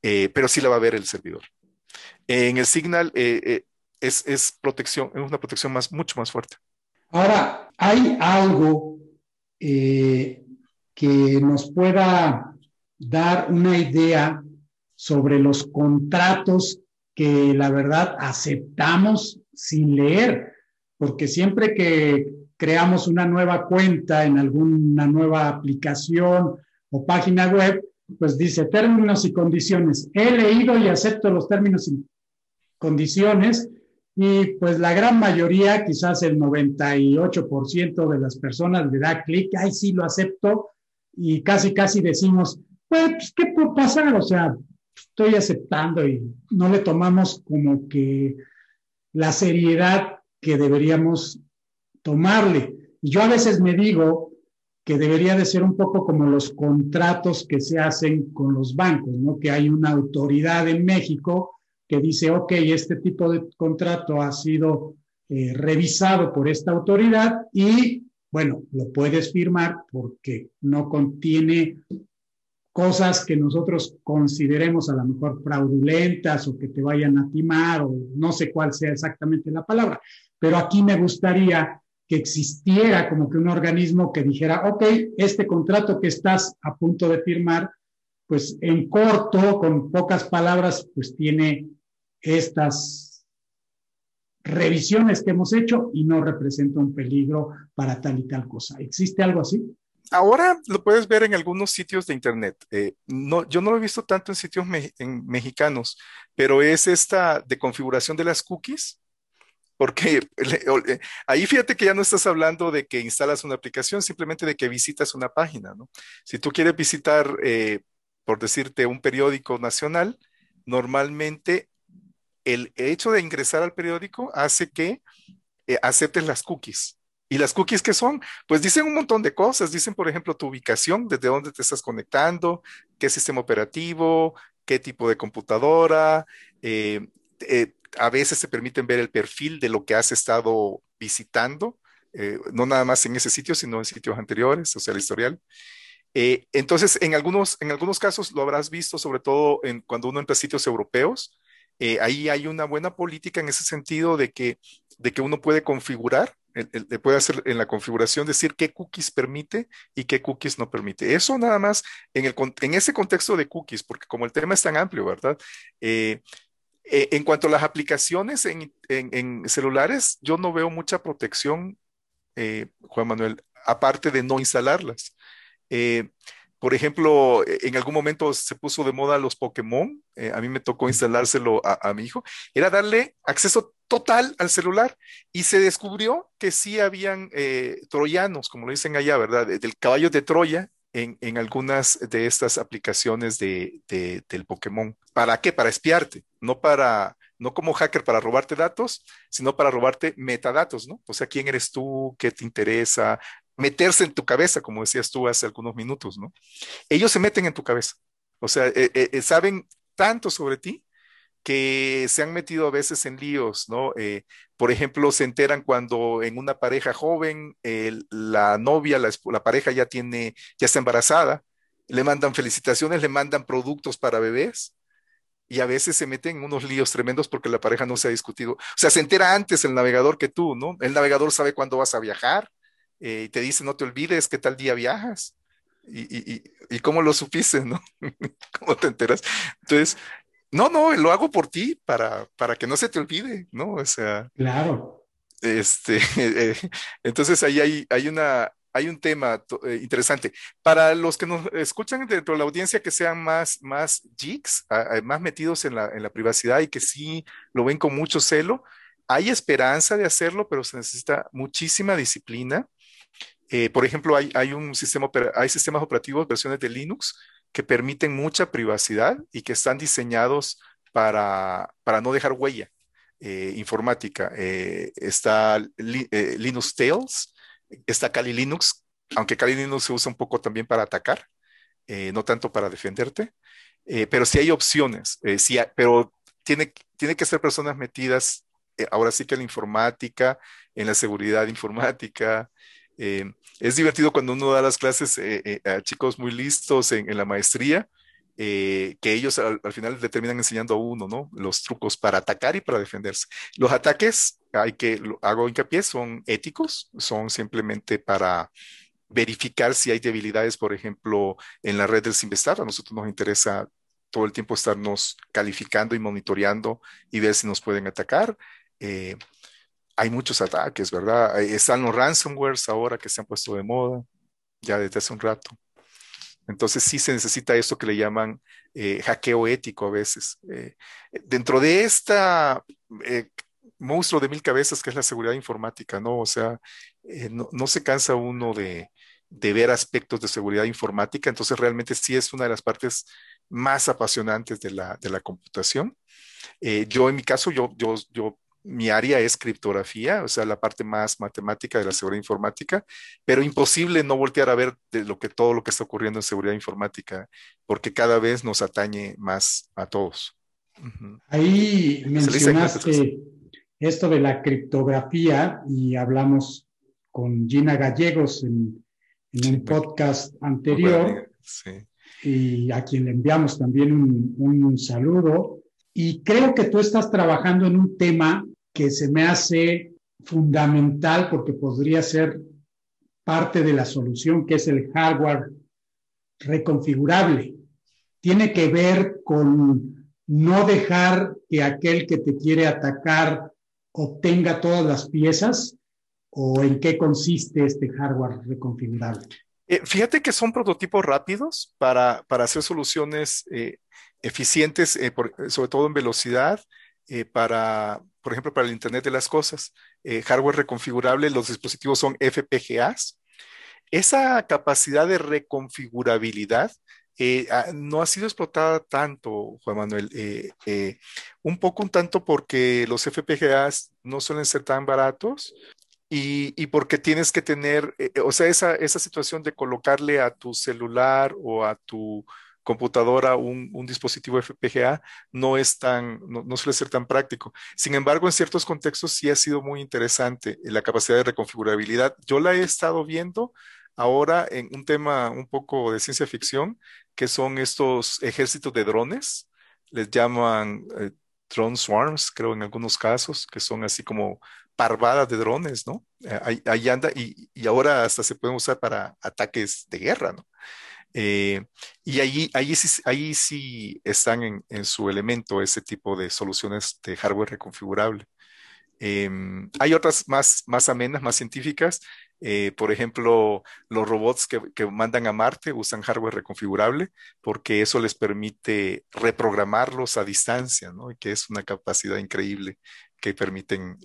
eh, pero sí la va a ver el servidor. En el Signal es, protección, es una protección más, mucho más fuerte. Ahora, ¿hay algo que nos pueda dar una idea sobre los contratos que la verdad aceptamos sin leer? Porque siempre que creamos una nueva cuenta en alguna nueva aplicación o página web, pues dice términos y condiciones. He leído y acepto los términos y condiciones y pues la gran mayoría, quizás el 98% de las personas le da clic, ay, sí, lo acepto y casi, casi decimos, pues, ¿qué puede pasar? O sea, estoy aceptando y no le tomamos como que la seriedad que deberíamos tomarle. Yo a veces me digo que debería de ser un poco como los contratos que se hacen con los bancos, ¿no? Que hay una autoridad en México que dice, ok, este tipo de contrato ha sido eh, revisado por esta autoridad y, bueno, lo puedes firmar porque no contiene cosas que nosotros consideremos a lo mejor fraudulentas o que te vayan a timar o no sé cuál sea exactamente la palabra. Pero aquí me gustaría que existiera como que un organismo que dijera, ok, este contrato que estás a punto de firmar, pues en corto, con pocas palabras, pues tiene estas revisiones que hemos hecho y no representa un peligro para tal y tal cosa. ¿Existe algo así? Ahora lo puedes ver en algunos sitios de internet. Eh, no, yo no lo he visto tanto en sitios mexicanos, pero es esta de configuración de las cookies, porque [laughs] eh, ahí fíjate que ya no estás hablando de que instalas una aplicación, simplemente de que visitas una página. Si tú quieres visitar, eh, por decirte, un periódico nacional, normalmente el hecho de ingresar al periódico hace que aceptes las cookies. ¿Y las cookies qué son? Pues dicen un montón de cosas. Dicen, por ejemplo, tu ubicación, desde dónde te estás conectando, qué sistema operativo, qué tipo de computadora. Eh, eh, a veces te permiten ver el perfil de lo que has estado visitando, eh, no nada más en ese sitio, sino en sitios anteriores, o sea, historial. entonces, en algunos, en algunos casos lo habrás visto, sobre todo en, cuando uno entra a sitios europeos. ahí hay una buena política en ese sentido de que, de que uno puede configurar le puede hacer en la configuración decir qué cookies permite y qué cookies no permite. Eso nada más en, el, en ese contexto de cookies, porque como el tema es tan amplio, ¿verdad? Eh, eh, en cuanto a las aplicaciones en, celulares, yo no veo mucha protección, eh, Juan Manuel, aparte de no instalarlas. Por ejemplo, en algún momento se puso de moda los Pokémon, a mí me tocó instalárselo a, a mi hijo, era darle acceso total al celular y se descubrió que sí habían eh, troyanos, como lo dicen allá, ¿verdad? Del caballo de Troya en, algunas de estas aplicaciones de, del Pokémon. ¿Para qué? Para espiarte, no para, no como hacker para robarte datos, sino para robarte metadatos, ¿no? O sea, quién eres tú, qué te interesa, meterse en tu cabeza, como decías tú hace algunos minutos, ¿no? Ellos se meten en tu cabeza, o sea, eh, eh, saben tanto sobre ti que se han metido a veces en líos, ¿no? Eh, por ejemplo, se enteran cuando en una pareja joven la novia, la, la, pareja ya tiene, ya está embarazada, le mandan felicitaciones, le mandan productos para bebés y a veces se meten en unos líos tremendos porque la pareja no se ha discutido. O sea, se entera antes el navegador que tú, ¿no? El navegador sabe cuándo vas a viajar eh, y te dice, no te olvides qué tal día viajas. Y, y, y, y, cómo lo supiste, ¿no? [laughs] ¿Cómo te enteras? Entonces, no, no, lo hago por ti para, para que no se te olvide, ¿no? O sea. Claro. Este, [laughs] eh, entonces ahí hay, hay una, hay un tema eh, interesante. Para los que nos escuchan dentro de la audiencia que sean más, más geeks, más metidos en la, en la privacidad y que sí lo ven con mucho celo, hay esperanza de hacerlo, pero se necesita muchísima disciplina. Eh, por ejemplo, hay, hay, un sistema, hay sistemas operativos, versiones de Linux, que permiten mucha privacidad y que están diseñados para, para no dejar huella eh, informática. Eh, está eh, Linux Tails, está Kali Linux, aunque Kali Linux se usa un poco también para atacar, no tanto para defenderte, pero sí hay opciones, sí pero tiene, tiene que ser personas metidas, ahora sí que en la informática, en la seguridad informática, eh, es divertido cuando uno da las clases eh, eh, a chicos muy listos en, la maestría, que ellos al, final le terminan enseñando a uno, ¿no? Los trucos para atacar y para defenderse. Los ataques, hay que, hago hincapié, son éticos, son simplemente para verificar si hay debilidades, por ejemplo, en la red del Simvestar. A nosotros nos interesa todo el tiempo estarnos calificando y monitoreando y ver si nos pueden atacar hay muchos ataques, ¿verdad? Están los ransomwares ahora que se han puesto de moda, ya desde hace un rato. Entonces sí se necesita esto que le llaman eh, hackeo ético a veces. Eh, dentro de esta eh, monstruo de mil cabezas que es la seguridad informática, ¿no? O sea, no, se cansa uno de, ver aspectos de seguridad informática, entonces realmente sí es una de las partes más apasionantes de la, de la computación. yo en mi caso, yo, yo, yo mi área es criptografía, o sea, la parte más matemática de la seguridad informática, pero imposible no voltear a ver de lo que todo lo que está ocurriendo en seguridad informática, porque cada vez nos atañe más a todos. Ahí mencionaste esto de la criptografía y hablamos con Gina Gallegos en, un podcast anterior y a quien le enviamos también un, un saludo. Y creo que tú estás trabajando en un tema que se me hace fundamental porque podría ser parte de la solución, que es el hardware reconfigurable. Tiene que ver con no dejar que aquel que te quiere atacar obtenga todas las piezas o en qué consiste este hardware reconfigurable. Eh, fíjate que son prototipos rápidos para, para hacer soluciones eh, eficientes, eh, sobre todo en velocidad, para, por ejemplo, para el Internet de las Cosas. hardware reconfigurable, los dispositivos son FPGAs. Esa capacidad de reconfigurabilidad ah, no ha sido explotada tanto, Juan Manuel. un poco, un tanto porque los FPGAs no suelen ser tan baratos y, porque tienes que tener, eh, eh, o sea, esa, esa situación de colocarle a tu celular o a tu computadora un, un dispositivo FPGA no es tan, no, suele ser tan práctico. Sin embargo, en ciertos contextos sí ha sido muy interesante la capacidad de reconfigurabilidad. Yo la he estado viendo ahora en un tema un poco de ciencia ficción, que son estos ejércitos de drones, les llaman eh, drone swarms, creo en algunos casos, que son así como parvadas de drones, ¿no? Eh, ahí, anda y, ahora hasta se pueden usar para ataques de guerra, ¿no? Eh, y allí, allí, sí, ahí sí están en, su elemento ese tipo de soluciones de hardware reconfigurable. Em, hay otras más, más amenas, más científicas. Eh, por ejemplo, los robots que, que, mandan a Marte usan hardware reconfigurable porque eso les permite reprogramarlos a distancia, ¿no? Y que es una capacidad increíble que permiten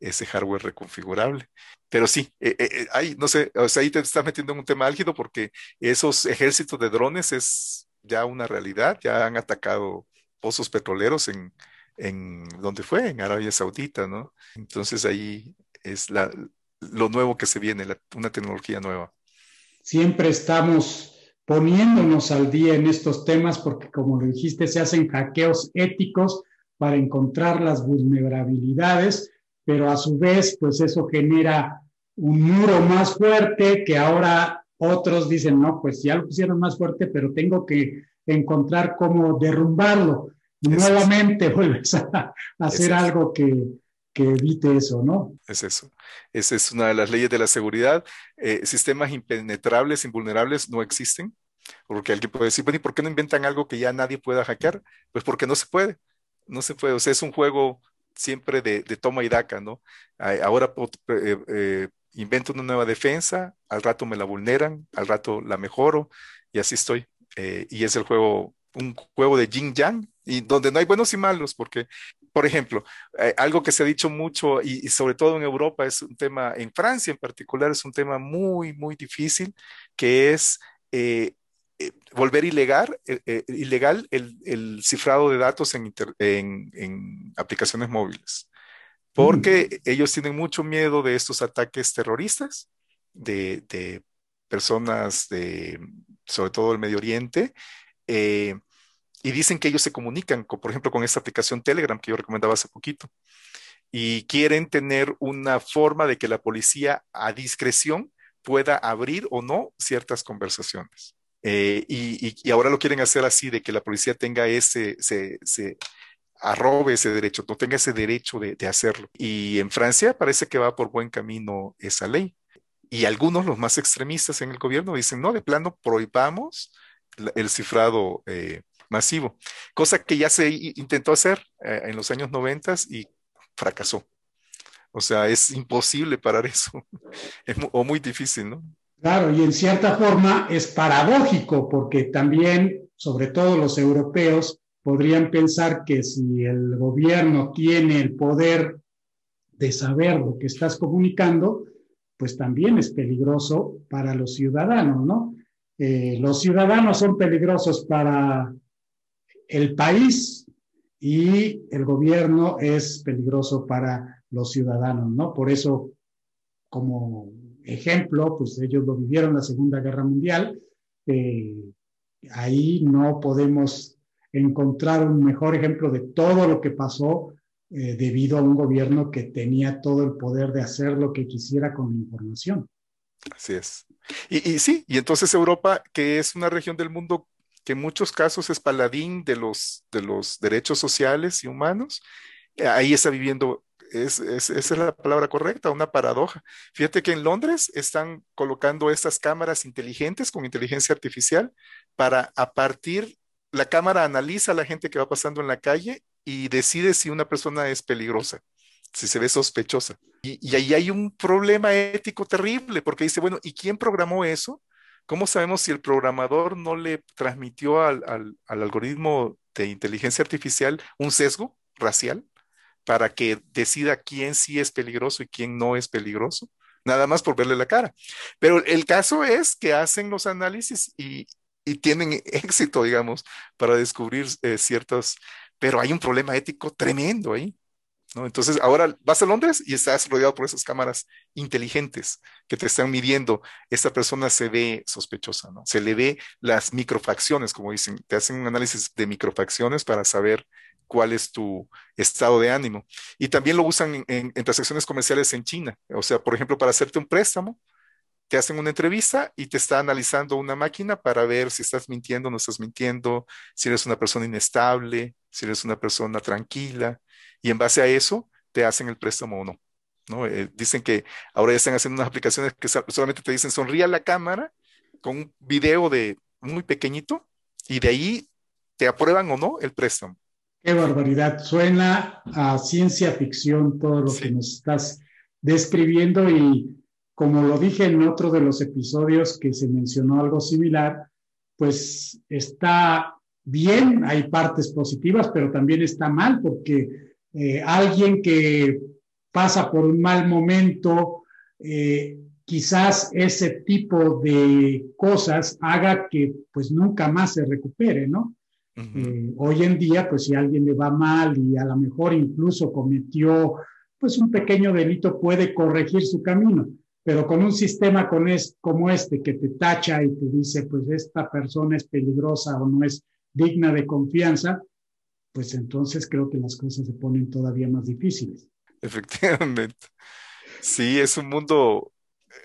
ese hardware reconfigurable. Pero sí, eh, eh, eh no sé, o sea, ahí te estás metiendo en un tema álgido porque esos ejércitos de drones es ya una realidad, ya han atacado pozos petroleros en, en donde fue, en Arabia Saudita, ¿no? Entonces ahí es la, lo nuevo que se viene, una tecnología nueva. Siempre estamos poniéndonos al día en estos temas porque, como lo dijiste, se hacen hackeos éticos para encontrar las vulnerabilidades pero a su vez, pues eso genera un muro más fuerte que ahora otros dicen, no, pues ya lo pusieron más fuerte, pero tengo que encontrar cómo derrumbarlo. Y nuevamente vuelves a, hacer algo que, evite eso, ¿no? Es eso. Esa es una de las leyes de la seguridad. Eh, sistemas impenetrables, invulnerables no existen. Porque alguien puede decir, bueno, ¿y por qué no inventan algo que ya nadie pueda hackear? Pues porque no se puede. No se puede. O sea, es un juego siempre de, toma y daca, ¿no? Ahora eh, eh, invento una nueva defensa, al rato me la vulneran, al rato la mejoro y así estoy. Eh, y es el juego, un juego de yin yang, y donde no hay buenos y malos, porque, por ejemplo, algo que se ha dicho mucho y, sobre todo en Europa es un tema, en Francia en particular es un tema muy, muy difícil, que es volver ilegal, eh, eh, ilegal el, cifrado de datos en, en, aplicaciones móviles, porque mm. ellos tienen mucho miedo de estos ataques terroristas, de, personas de, sobre todo del Medio Oriente, y dicen que ellos se comunican, por ejemplo, con esta aplicación Telegram que yo recomendaba hace poquito, y quieren tener una forma de que la policía a discreción pueda abrir o no ciertas conversaciones. Eh, y, ahora lo quieren hacer así, de que la policía tenga ese, se, arrobe ese derecho, no tenga ese derecho de, hacerlo. Y en Francia parece que va por buen camino esa ley. Y algunos, los más extremistas en el gobierno, dicen, no, de plano prohibamos el cifrado eh, masivo, cosa que ya se intentó hacer eh, en los años 90 y fracasó. O sea, es imposible parar eso, [laughs] o muy difícil, ¿no? Claro, y en cierta forma es paradójico porque también, sobre todo los europeos, podrían pensar que si el gobierno tiene el poder de saber lo que estás comunicando, pues también es peligroso para los ciudadanos, ¿no? Eh, los ciudadanos son peligrosos para el país y el gobierno es peligroso para los ciudadanos, ¿no? Por eso, como ejemplo, pues ellos lo vivieron la Segunda Guerra Mundial, eh, ahí no podemos encontrar un mejor ejemplo de todo lo que pasó eh, debido a un gobierno que tenía todo el poder de hacer lo que quisiera con la información. Así es. Y, y, sí, y entonces Europa, que es una región del mundo que en muchos casos es paladín de los, de los derechos sociales y humanos, eh, ahí está viviendo, es, esa es la palabra correcta, una paradoja. Fíjate que en Londres están colocando estas cámaras inteligentes con inteligencia artificial para a partir, la cámara analiza a la gente que va pasando en la calle y decide si una persona es peligrosa si se ve sospechosa. Y, y, ahí hay un problema ético terrible, porque dice, bueno, ¿y quién programó eso? ¿Cómo sabemos si el programador no le transmitió al, al, al algoritmo de inteligencia artificial un sesgo racial para que decida quién sí es peligroso y quién no es peligroso? Nada más por verle la cara. Pero el caso es que hacen los análisis y, y tienen [laughs] éxito, digamos, para descubrir eh, ciertos, pero hay un problema ético tremendo ahí. ¿no? Entonces, ahora vas a Londres y estás rodeado por esas cámaras inteligentes que te están midiendo. Esta persona se ve sospechosa, ¿no? Se le ve las microfacciones, como dicen, te hacen un análisis de microfacciones para saber cuál es tu estado de ánimo. Y también lo usan en, en, en transacciones comerciales en China. O sea, por ejemplo, para hacerte un préstamo, te hacen una entrevista y te está analizando una máquina para ver si estás mintiendo o no estás mintiendo, si eres una persona inestable, si eres una persona tranquila, y en base a eso te hacen el préstamo o no. ¿no? Eh, dicen que ahora ya están haciendo unas aplicaciones que solamente te dicen sonríe a la cámara con un video de muy pequeñito y de ahí te aprueban o no el préstamo. Qué barbaridad. Suena a ciencia ficción todo lo sí. que nos estás describiendo y como lo dije en otro de los episodios que se mencionó algo similar, pues está bien, hay partes positivas, pero también está mal porque eh, alguien que pasa por un mal momento, eh, quizás ese tipo de cosas haga que pues nunca más se recupere, ¿no? Uh -huh. eh, hoy en día, pues si a alguien le va mal y a lo mejor incluso cometió pues un pequeño delito, puede corregir su camino, pero con un sistema con es, como este que te tacha y te dice, pues esta persona es peligrosa o no es digna de confianza, pues entonces creo que las cosas se ponen todavía más difíciles. Efectivamente. Sí, es un mundo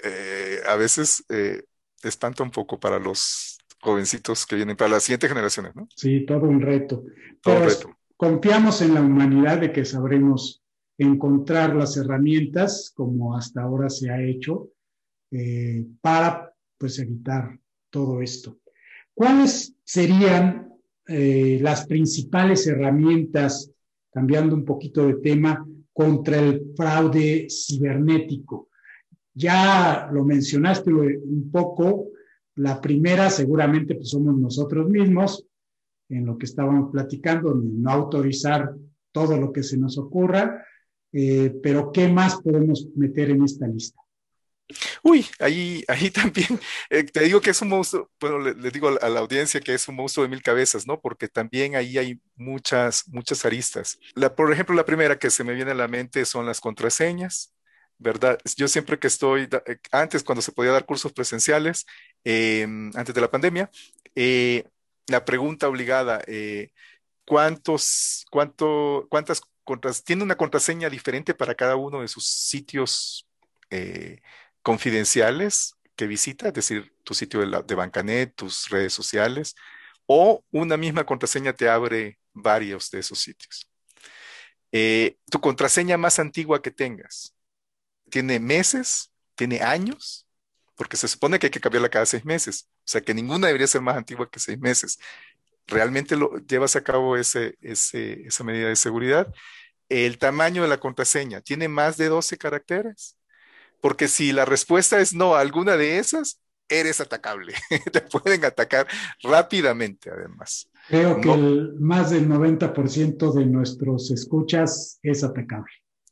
eh, a veces eh, espanta un poco para los jovencitos que vienen, para las siguientes generaciones, ¿no? Sí, todo un reto. Todo un reto. Confiamos en la humanidad de que sabremos encontrar las herramientas, como hasta ahora se ha hecho, eh, para pues evitar todo esto. ¿Cuáles serían eh, las principales herramientas, cambiando un poquito de tema, contra el fraude cibernético. Ya lo mencionaste un poco, la primera seguramente pues somos nosotros mismos, en lo que estábamos platicando, no autorizar todo lo que se nos ocurra, eh, pero ¿qué más podemos meter en esta lista? Uy, ahí, ahí también eh, te digo que es un monstruo, bueno, le, le, digo a la audiencia que es un monstruo de mil cabezas, ¿no? Porque también ahí hay muchas, muchas aristas. La, por ejemplo, la primera que se me viene a la mente son las contraseñas, ¿verdad? Yo siempre que estoy, eh, antes cuando se podía dar cursos presenciales, eh, antes de la pandemia, eh, la pregunta obligada, eh, ¿cuántos, cuánto, cuántas contras, tiene una contraseña diferente para cada uno de sus sitios? Confidenciales que visita, es decir, tu sitio de, la, de Bancanet, tus redes sociales, o una misma contraseña te abre varios de esos sitios. Tu contraseña más antigua que tengas, ¿tiene meses? ¿Tiene años? Porque se supone que hay que cambiarla cada seis meses, o sea que ninguna debería ser más antigua que seis meses. ¿Realmente lo, llevas a cabo ese, ese, esa medida de seguridad? El tamaño de la contraseña, ¿tiene más de 12 caracteres? Porque si la respuesta es no a alguna de esas, eres atacable. [laughs] Te pueden atacar rápidamente, además. Creo que el, más del 90% de nuestros escuchas es atacable.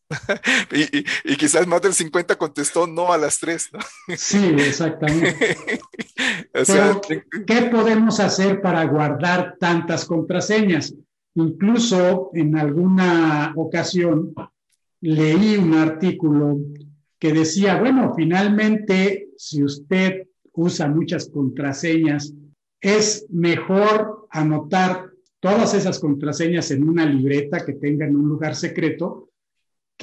[laughs] y, y, y, quizás más del 50 contestó no a las tres, ¿no? Sí, exactamente. [laughs] o sea, Pero, ¿qué podemos hacer para guardar tantas contraseñas? Incluso en alguna ocasión leí un artículo que decía, bueno, finalmente, si usted usa muchas contraseñas, es mejor anotar todas esas contraseñas en una libreta que tenga en un lugar secreto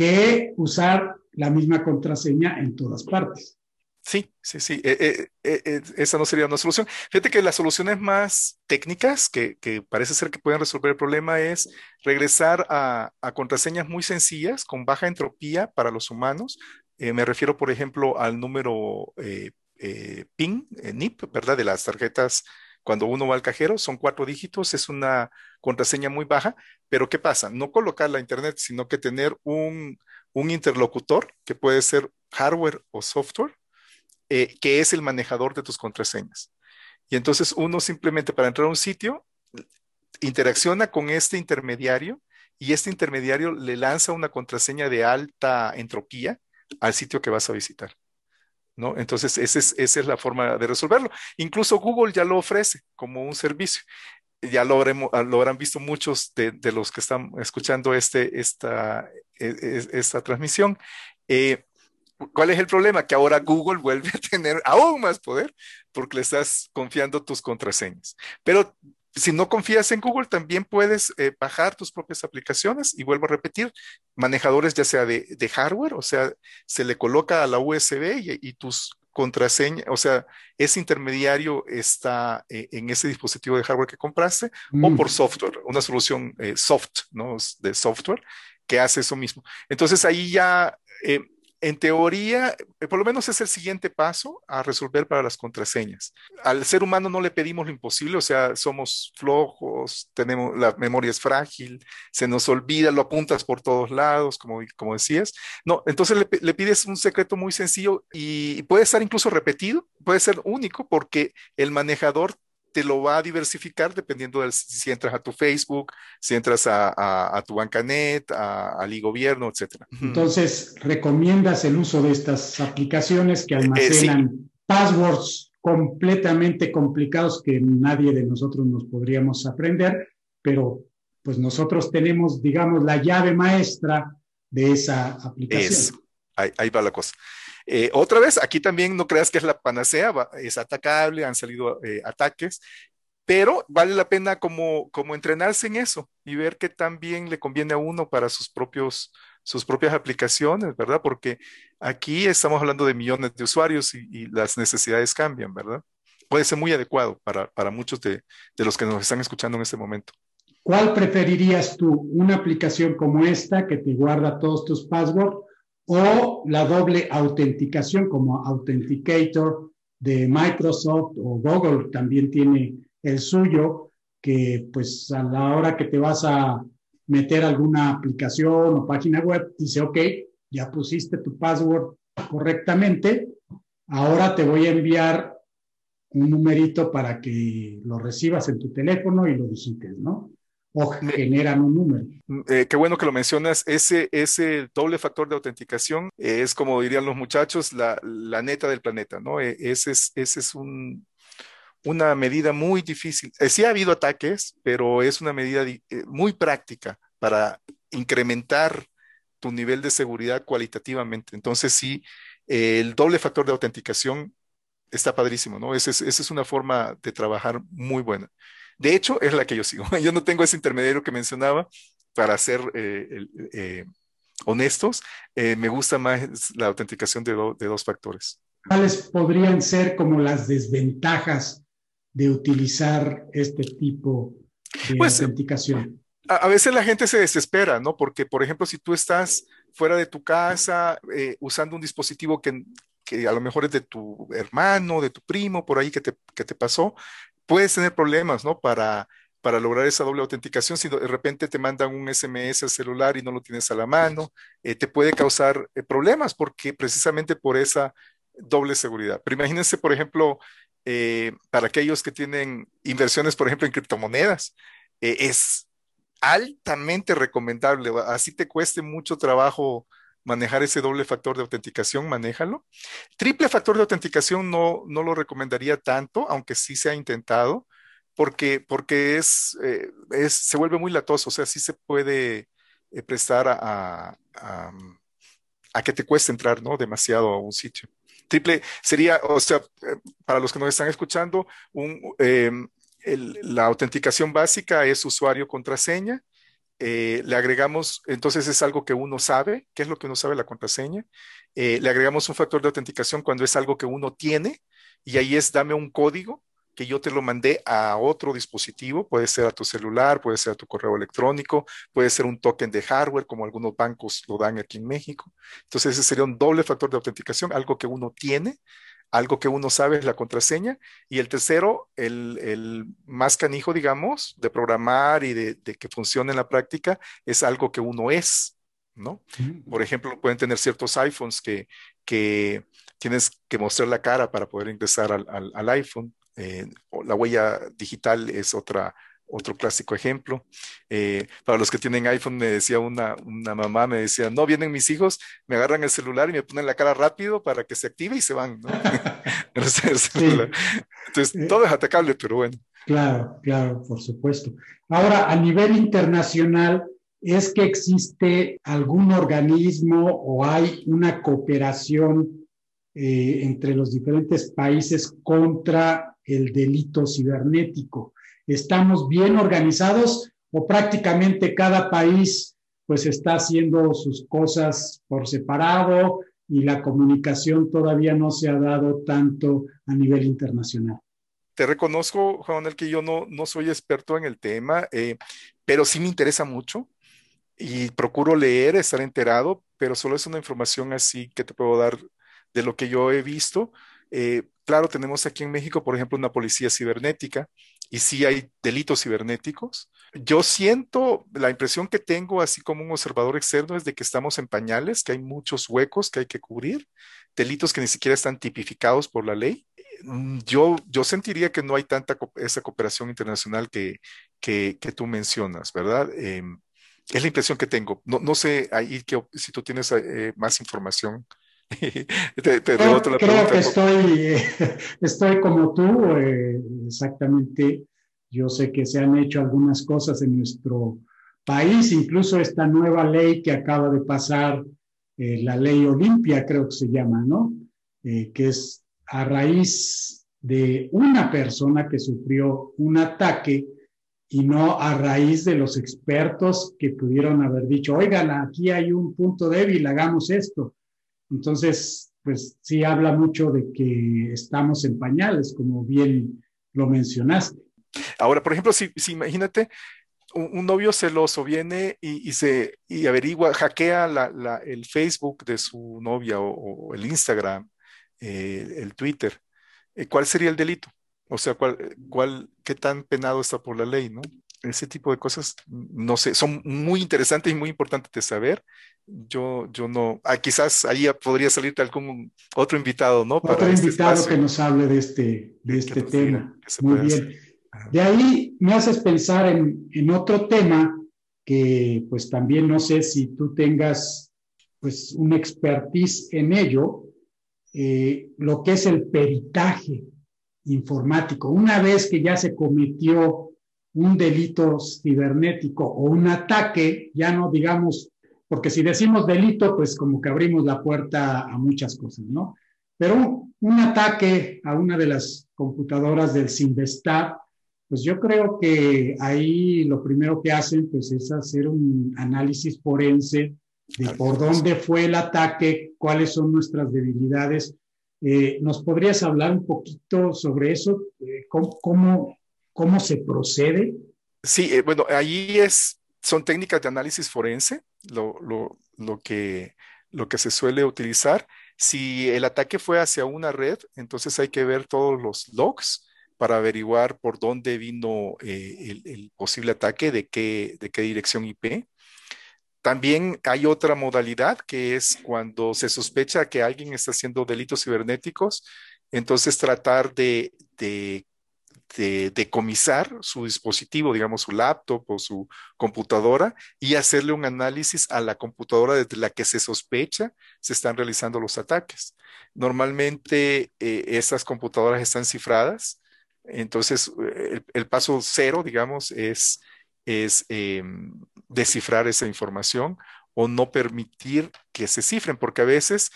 que usar la misma contraseña en todas partes. Sí, sí, sí. Eh, eh, eh, esa no sería una solución. Fíjate que las soluciones más técnicas que, parece ser que pueden resolver el problema es regresar a, contraseñas muy sencillas con baja entropía para los humanos. me refiero, por ejemplo, al número PIN, NIP, ¿verdad? De las tarjetas cuando uno va al cajero, son cuatro dígitos, es una contraseña muy baja, pero ¿qué pasa? No colocarla a Internet, sino que tener un, un interlocutor que puede ser hardware o software eh, que es el manejador de tus contraseñas. Y entonces uno simplemente para entrar a un sitio interacciona con este intermediario y este intermediario le lanza una contraseña de alta entropía al sitio que vas a visitar. ¿No? Entonces, esa es, la forma de resolverlo. Incluso Google ya lo ofrece como un servicio. Ya lo, habrán visto muchos de, los que están escuchando este, esta, e, e, esta transmisión. Eh, ¿Cuál es el problema? Que ahora Google vuelve a tener aún más poder porque le estás confiando tus contraseñas. Pero si no confías en Google, también puedes eh, bajar tus propias aplicaciones y vuelvo a repetir, manejadores ya sea de, hardware, o sea, se le coloca a la USB y, tus contraseñas, o sea, ese intermediario está eh, en ese dispositivo de hardware que compraste o por mm. software, una solución eh, soft, ¿no? De software que hace eso mismo. Entonces ahí ya en teoría, eh, por lo menos es el siguiente paso a resolver para las contraseñas. Al ser humano no le pedimos lo imposible, o sea, somos flojos, tenemos, la memoria es frágil, se nos olvida, lo apuntas por todos lados, como, como decías. No, entonces le, pides un secreto muy sencillo y puede estar incluso repetido, puede ser único porque el manejador te lo va a diversificar dependiendo de si entras a tu Facebook, si entras a, tu bancanet, al e-gobierno, etc. Entonces, ¿recomiendas el uso de estas aplicaciones que eh, almacenan passwords completamente complicados que nadie de nosotros nos podríamos aprender, pero pues nosotros tenemos, digamos, la llave maestra de esa aplicación? ahí va la cosa. Eh, otra vez, aquí también no creas que es la panacea, es atacable, han salido eh, ataques, pero vale la pena como, como entrenarse en eso y ver qué tan bien le conviene a uno para sus propios sus propias aplicaciones, ¿verdad? Porque aquí estamos hablando de millones de usuarios y, las necesidades cambian, ¿verdad? Puede ser muy adecuado para, muchos de, de, los que nos están escuchando en este momento. ¿Cuál preferirías tú? ¿Una aplicación como esta que te guarda todos tus passwords o la doble autenticación como Authenticator de Microsoft o Google también tiene el suyo, que pues a la hora que te vas a meter alguna aplicación o página web, dice, ok, ya pusiste tu password correctamente, ahora te voy a enviar un numerito para que lo recibas en tu teléfono y lo visites, ¿no? O generan un número. Mm, eh, qué bueno que lo mencionas. Ese, ese doble factor de autenticación es, como dirían los muchachos, la, la neta del planeta, ¿no? E, ese es, ese es un, una medida muy difícil. Eh, sí ha habido ataques, pero es una medida eh, muy práctica para incrementar tu nivel de seguridad cualitativamente. Entonces, sí, el doble factor de autenticación está padrísimo, ¿no? Esa es, esa es una forma de trabajar muy buena. De hecho, es la que yo sigo. [laughs] Yo no tengo ese intermediario que mencionaba para ser eh, eh, honestos. Eh, me gusta más la autenticación de, dos factores. ¿Cuáles podrían ser como las desventajas de utilizar este tipo de pues, autenticación? A, veces la gente se desespera, ¿no? Porque, por ejemplo, si tú estás fuera de tu casa usando un dispositivo que, a lo mejor es de tu hermano, de tu primo, por ahí que te, que te pasó, puedes tener problemas, ¿no? Para, para lograr esa doble autenticación, si de repente te mandan un SMS al celular y no lo tienes a la mano, eh, te puede causar eh, problemas porque precisamente por esa doble seguridad. Pero imagínense, por ejemplo, eh, para aquellos que tienen inversiones, por ejemplo, en criptomonedas, es altamente recomendable, así te cueste mucho trabajo manejar ese doble factor de autenticación, manéjalo. Triple factor de autenticación no, no lo recomendaría tanto, aunque sí se ha intentado. porque, porque es, eh, es, se vuelve muy latoso, o sea, sí se puede eh, prestar a, a, que te cueste entrar, ¿no? Demasiado a un sitio. Triple sería, o sea, eh, para los que nos están escuchando, un, la autenticación básica es usuario-contraseña. Eh, le agregamos, entonces es algo que uno sabe, ¿qué es lo que uno sabe? La contraseña. Eh, le agregamos un factor de autenticación cuando es algo que uno tiene y ahí es dame un código que yo te lo mandé a otro dispositivo, puede ser a tu celular, puede ser a tu correo electrónico, puede ser un token de hardware, como algunos bancos lo dan aquí en México. Entonces ese sería un doble factor de autenticación, algo que uno tiene, algo que uno sabe es la contraseña, y el tercero, el, el más canijo, digamos, de programar y de, de, que funcione en la práctica, es algo que uno es, ¿no? Por ejemplo, pueden tener ciertos iPhones que, que tienes que mostrar la cara para poder ingresar al, al, al iPhone. Eh, la huella digital es otra, otro clásico ejemplo. Eh, para los que tienen iPhone, me decía una, una, mamá, me decía, no, vienen mis hijos, me agarran el celular y me ponen la cara rápido para que se active y se van. ¿no? [laughs] Entonces, eh, todo es atacable, pero bueno. Claro, claro, por supuesto. Ahora, a nivel internacional, ¿es que existe algún organismo o hay una cooperación eh, entre los diferentes países contra el delito cibernético? ¿Estamos bien organizados o prácticamente cada país pues está haciendo sus cosas por separado y la comunicación todavía no se ha dado tanto a nivel internacional? Te reconozco, Juan, el que yo no, no soy experto en el tema, eh, pero sí me interesa mucho y procuro leer, estar enterado, pero solo es una información así que te puedo dar de lo que yo he visto. Eh, claro, tenemos aquí en México, por ejemplo, una policía cibernética y sí hay delitos cibernéticos. Yo siento, la impresión que tengo, así como un observador externo, es de que estamos en pañales, que hay muchos huecos que hay que cubrir, delitos que ni siquiera están tipificados por la ley. Yo, yo sentiría que no hay tanta esa cooperación internacional que, que, que tú mencionas, ¿verdad? Eh, es la impresión que tengo. No, no sé ahí que, si tú tienes eh, más información. [laughs] te, te creo, creo que estoy, [laughs] estoy como tú, eh, exactamente. Yo sé que se han hecho algunas cosas en nuestro país, incluso esta nueva ley que acaba de pasar, eh, la ley Olimpia, creo que se llama, ¿no? Eh, que es a raíz de una persona que sufrió un ataque y no a raíz de los expertos que pudieron haber dicho, oigan, aquí hay un punto débil, hagamos esto. Entonces, pues sí habla mucho de que estamos en pañales, como bien lo mencionaste. Ahora, por ejemplo, si, si imagínate, un, novio celoso viene y, se y averigua, hackea el Facebook de su novia o, o el Instagram, eh, el Twitter, eh, ¿cuál sería el delito? O sea, ¿cuál, ¿cuál, qué tan penado está por la ley, no? Ese tipo de cosas, no sé, son muy interesantes y muy importantes de saber yo, yo no, ah, quizás ahí podría salirte algún otro invitado, ¿no? Para otro este invitado espacio. que nos hable de este, de este tema. Muy bien. De ahí me haces pensar en, en, otro tema que pues también no sé si tú tengas pues un expertise en ello, eh, lo que es el peritaje informático. Una vez que ya se cometió un delito cibernético o un ataque, ya no digamos porque si decimos delito, pues como que abrimos la puerta a muchas cosas, ¿no? Pero un, un ataque a una de las computadoras del Sinvestab, pues yo creo que ahí lo primero que hacen, pues es hacer un análisis forense de por dónde fue el ataque, cuáles son nuestras debilidades. Eh, ¿Nos podrías hablar un poquito sobre eso? Eh, ¿Cómo, cómo, cómo se procede? Sí, eh, bueno, ahí es son técnicas de análisis forense, lo, lo, lo, que, lo que se suele utilizar. Si el ataque fue hacia una red, entonces hay que ver todos los logs para averiguar por dónde vino eh, el, el, posible ataque, de qué, de qué dirección IP. También hay otra modalidad que es cuando se sospecha que alguien está haciendo delitos cibernéticos, entonces tratar de, de de decomisar su dispositivo, digamos su laptop o su computadora y hacerle un análisis a la computadora desde la que se sospecha se están realizando los ataques. Normalmente eh, esas computadoras están cifradas, Entonces, el, paso cero, digamos, es, es em, descifrar esa información o no permitir que se cifren, porque a veces eh,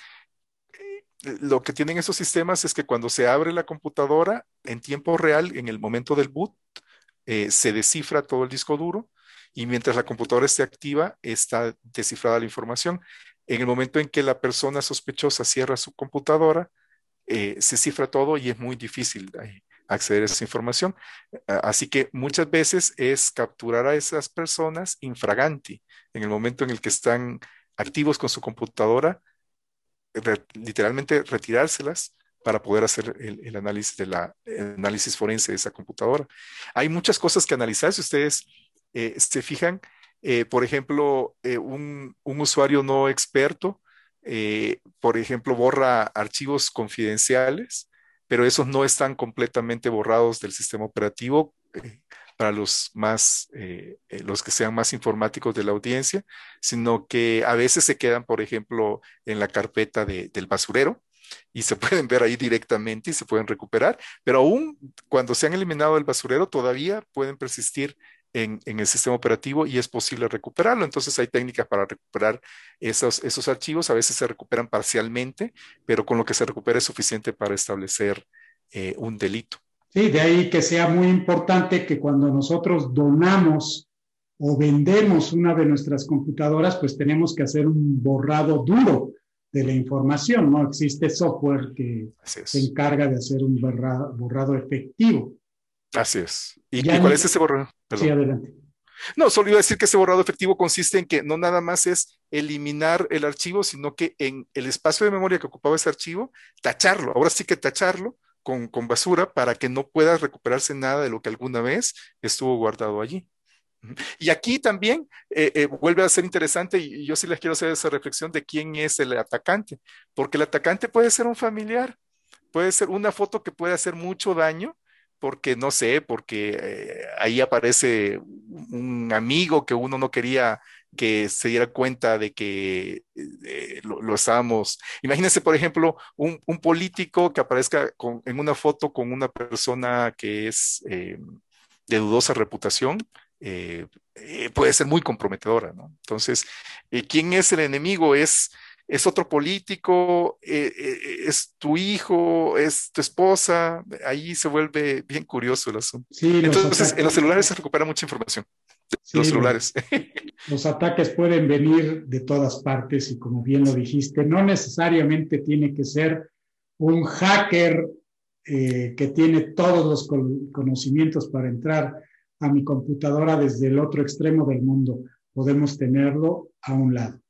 lo que tienen esos sistemas es que cuando se abre la computadora en tiempo real, en el momento del boot, eh, se descifra todo el disco duro y mientras la computadora esté activa, está descifrada la información. En el momento en que la persona sospechosa cierra su computadora, eh, se cifra todo y es muy difícil acceder a esa información. Así que muchas veces es capturar a esas personas infraganti, en el momento en el que están activos con su computadora, literalmente retirárselas para poder hacer el, análisis de la análisis forense de esa computadora. Hay muchas cosas que analizar. Si ustedes eh, se fijan, eh, por ejemplo, eh, un, un, usuario no experto, por ejemplo, borra archivos confidenciales pero esos no están completamente borrados del sistema operativo para los más, eh, eh, los que sean más informáticos de la audiencia, sino que a veces se quedan, por ejemplo, en la carpeta del basurero y se [laughs] pueden ver ahí directamente y se pueden recuperar, pero aún cuando se han eliminado del basurero todavía pueden persistir en, el sistema operativo y es posible recuperarlo. Entonces hay técnicas para recuperar esos, esos archivos. A veces se recuperan parcialmente, pero con lo que se recupera es suficiente para establecer eh, un delito. Sí, de ahí que sea muy importante que cuando nosotros donamos o vendemos una de nuestras computadoras, pues tenemos que hacer un borrado duro de la información, ¿no? Existe software que se encarga de hacer un borrado efectivo. Así es. ¿Y, cuál es ese borrado? Sí, adelante. No, solo iba a decir que ese borrado efectivo consiste en que no nada más es eliminar el archivo, sino que en el espacio de memoria que ocupaba ese archivo, tacharlo. Ahora sí que tacharlo con, basura para que no pueda recuperarse nada de lo que alguna vez estuvo guardado allí. Y aquí también eh, eh, vuelve a ser interesante y yo sí les quiero hacer esa reflexión de quién es el atacante, porque el atacante puede ser un familiar, puede ser una foto que puede hacer mucho daño porque no sé, porque eh, ahí aparece un amigo que uno no quería que se diera cuenta de que eh, lo, estábamos. Imagínense, por ejemplo, un, político que aparezca en una foto con una persona que es eh, de dudosa reputación. puede ser muy comprometedora, ¿no? Entonces, ¿quién es el enemigo? Es es otro político, eh, eh, es tu hijo, es tu esposa, ahí se vuelve bien curioso el asunto. Entonces, en los celulares se recupera mucha información. Los celulares. [laughs] Los, ataques pueden venir de todas partes y como bien lo dijiste, no necesariamente tiene que ser un hacker eh, que tiene todos los conocimientos para entrar a mi computadora desde el otro extremo del mundo. Podemos tenerlo a un lado.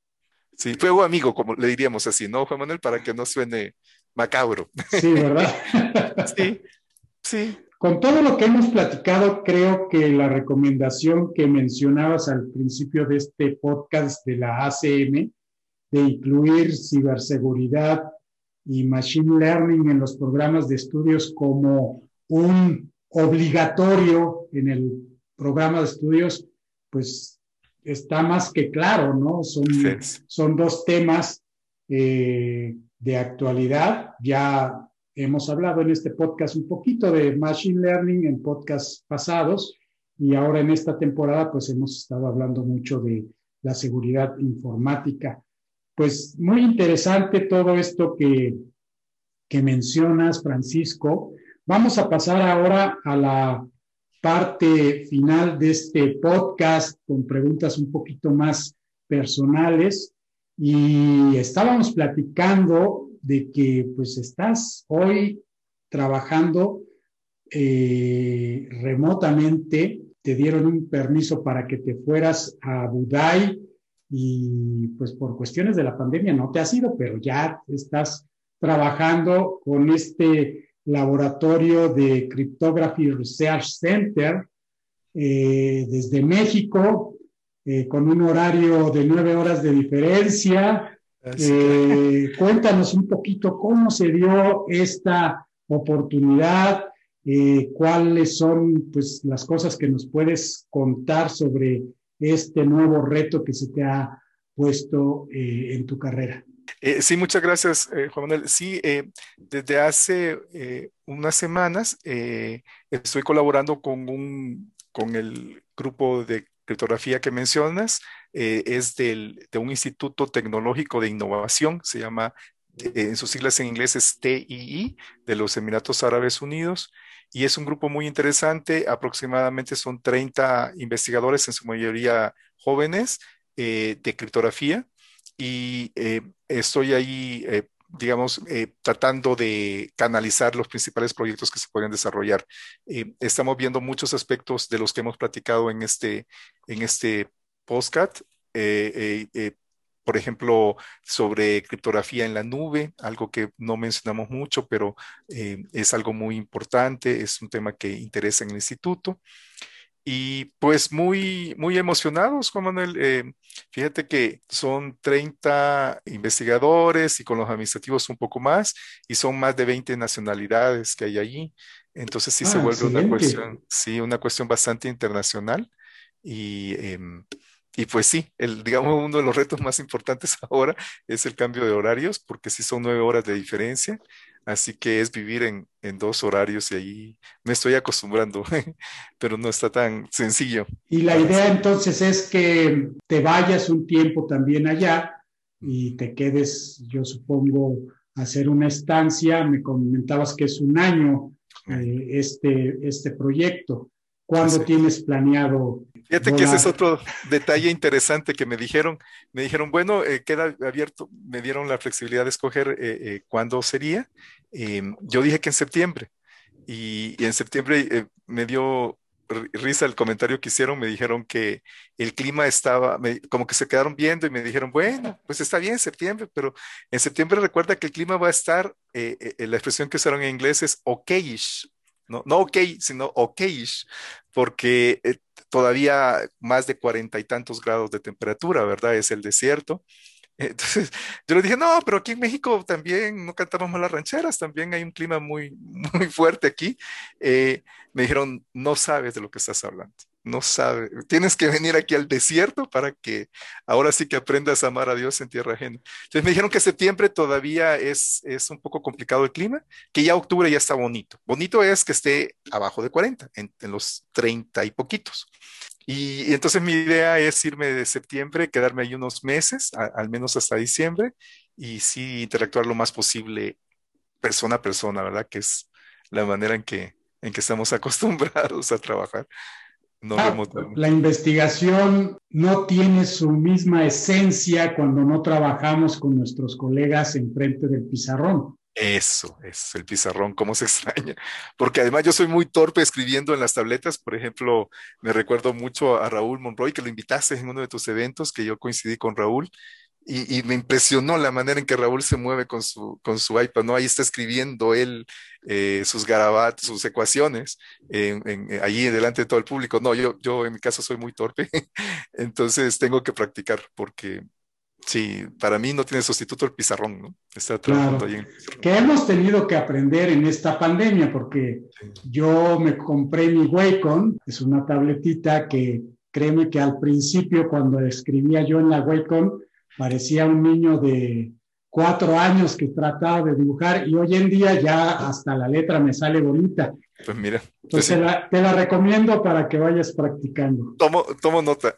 Sí, fuego amigo, como le diríamos así, ¿no, Juan Manuel? Para que no suene macabro. Sí, ¿verdad? [laughs] sí, sí. Con todo lo que hemos platicado, creo que la recomendación que mencionabas al principio de este podcast de la ACM, de incluir ciberseguridad y machine learning en los programas de estudios como un obligatorio en el programa de estudios, pues está más que claro, ¿no? Son, son dos temas eh, de actualidad. Ya hemos hablado en este podcast un poquito de Machine Learning en podcasts pasados y ahora en esta temporada pues hemos estado hablando mucho de la seguridad informática. Pues muy interesante todo esto que, que mencionas, Francisco. Vamos a pasar ahora a la parte final de este podcast con preguntas un poquito más personales y estábamos platicando de que pues estás hoy trabajando eh, remotamente, te dieron un permiso para que te fueras a Budai y pues por cuestiones de la pandemia no te has ido, pero ya estás trabajando con este laboratorio de Cryptography Research Center eh, desde México, eh, con un horario de nueve horas de diferencia. Eh, cuéntanos un poquito cómo se dio esta oportunidad, cuáles son pues, las cosas que nos puedes contar sobre este nuevo reto que se te ha puesto en tu carrera. Eh, sí, muchas gracias, eh, Juan Manuel. Sí, eh, desde hace unas semanas estoy colaborando con, un, con el grupo de criptografía que mencionas. Es del, de un instituto tecnológico de innovación, se llama, en sus siglas en inglés es TII, de los Emiratos Árabes Unidos. Y es un grupo muy interesante, aproximadamente son 30 investigadores, en su mayoría jóvenes, de criptografía y eh, estoy ahí, eh, digamos, eh, tratando de canalizar los principales proyectos que se pueden desarrollar. estamos viendo muchos aspectos de los que hemos platicado en este, en este postcat. por ejemplo, sobre criptografía en la nube, algo que no mencionamos mucho, pero es algo muy importante, es un tema que interesa en el instituto. Y pues muy, muy emocionados, Juan Manuel. Eh, fíjate que son 30 investigadores y con los administrativos un poco más, y son más de 20 nacionalidades que hay allí. Entonces sí se ah, vuelve una cuestión, sí, una cuestión bastante internacional. Y, em, y pues sí, el, digamos, uno de los retos más importantes [laughs] ahora es el cambio de horarios, porque sí son nueve horas de diferencia. Así que es vivir en, dos horarios y ahí me estoy acostumbrando, [laughs] pero no está tan sencillo. Y la idea entonces es que te vayas un tiempo también allá y te quedes, yo supongo, a hacer una estancia. Me comentabas que es un año eh, este, este proyecto. ¿Cuándo tienes planeado Fíjate que ese es otro detalle interesante que me dijeron. Me dijeron, bueno, eh, queda abierto, me dieron la flexibilidad de escoger eh, eh, cuándo sería. Em, yo dije que en septiembre. Y, en septiembre me dio risa el comentario que hicieron. Me dijeron que el clima estaba, como que se quedaron viendo y me dijeron, bueno, pues está bien septiembre, pero en septiembre recuerda que el clima va a estar, la expresión que usaron en inglés es okayish, no, no ok, sino okayish, porque todavía más de cuarenta y tantos grados de temperatura, ¿verdad? Es el desierto. [laughs] Entonces, yo le dije, no, pero aquí en México también no cantamos las rancheras, también hay un clima muy, [laughs] muy fuerte aquí. Eh, me dijeron, no sabes de lo que estás hablando no sabe. Tienes que venir aquí al desierto para que ahora sí que aprendas a amar a Dios en tierra ajena. Entonces me dijeron que septiembre todavía es, es un poco complicado el clima, que ya octubre ya está bonito. Bonito es que esté abajo de 40, en, los 30 y poquitos. Y, entonces mi idea es irme de septiembre, quedarme ahí unos meses, al menos hasta diciembre, y sí interactuar lo más posible persona a persona, ¿verdad? Que es la manera en que, en que estamos [laughs] acostumbrados a trabajar. Ah, la investigación no tiene su misma esencia cuando no trabajamos con nuestros colegas enfrente del pizarrón. Eso, es el pizarrón, cómo se [laughs] extraña. Porque además yo soy muy torpe escribiendo en las tabletas. Por ejemplo, me recuerdo mucho a Raúl Monroy, que lo invitaste en uno de tus eventos, que yo coincidí con Raúl, y, me impresionó la manera en que Raúl se mueve con su, con su iPad, ¿no? Ahí está escribiendo él eh, sus garabatos, sus ecuaciones, en, eh, allí delante de todo el público. No, yo, yo en mi caso soy muy torpe, [laughs] entonces tengo que practicar porque sí, para mí no tiene sustituto el pizarrón, ¿no? Está trabajando ahí Que hemos tenido que aprender en esta pandemia porque yo me compré mi Wacom, es una tabletita que créeme que al principio cuando escribía yo en la Wacom, parecía un niño de cuatro años que trataba de dibujar y hoy en día ya hasta la letra me sale bonita. Pues mira. Pues te, la, recomiendo para que vayas practicando. Tomo, tomo nota,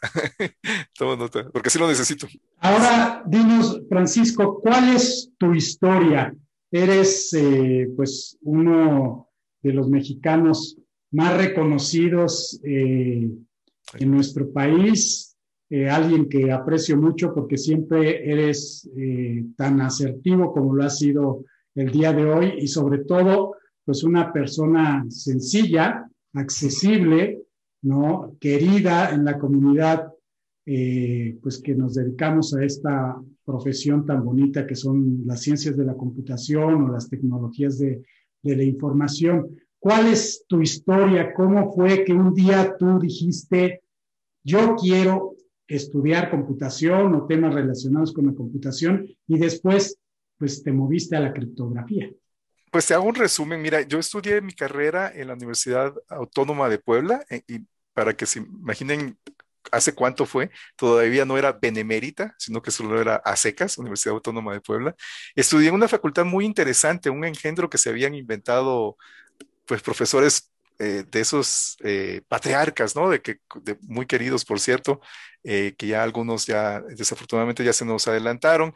[laughs] tomo nota, porque sí lo necesito. Ahora, dinos, Francisco, ¿cuál es tu historia? Eres, eh, pues, uno de los mexicanos más reconocidos eh, en nuestro país. Eh, alguien que aprecio mucho porque siempre eres eh, tan asertivo como lo has sido el día de hoy y sobre todo, pues una persona sencilla, accesible, ¿no? Querida en la comunidad, eh, pues que nos dedicamos a esta profesión tan bonita que son las ciencias de la computación o las tecnologías de, de la información. ¿Cuál es tu historia? ¿Cómo fue que un día tú dijiste, yo quiero estudiar computación o temas relacionados con la computación y después pues te moviste a la criptografía. Pues te hago un resumen. Mira, yo estudié mi carrera en la Universidad Autónoma de Puebla eh, y para que se imaginen hace cuánto fue, todavía no era benemérita, sino que solo era a secas, Universidad Autónoma de Puebla. Estudié en una facultad muy interesante, un engendro que se habían inventado pues profesores eh, de esos eh, patriarcas, ¿no? De que muy queridos, por cierto, eh, que ya algunos ya desafortunadamente ya se nos adelantaron,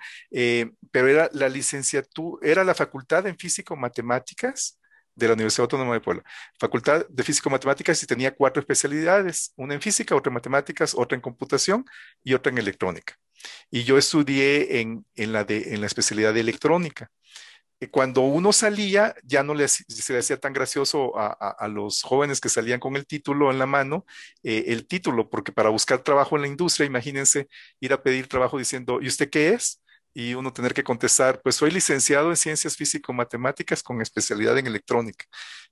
pero era la licenciatura, era la facultad en físico-matemáticas de la Universidad Autónoma de Puebla. Facultad de Físico-Matemáticas y tenía cuatro especialidades, una en física, otra en matemáticas, otra en computación y otra en electrónica. Y yo estudié en, la, de, en la especialidad de electrónica. Cuando uno salía, ya no le, se le hacía tan gracioso a, los jóvenes que salían con el título en la mano, eh, el título, porque para buscar trabajo en la industria, imagínense ir a pedir trabajo diciendo, ¿y usted qué es? y uno tener que contestar, pues soy licenciado en ciencias físico-matemáticas con especialidad en electrónica.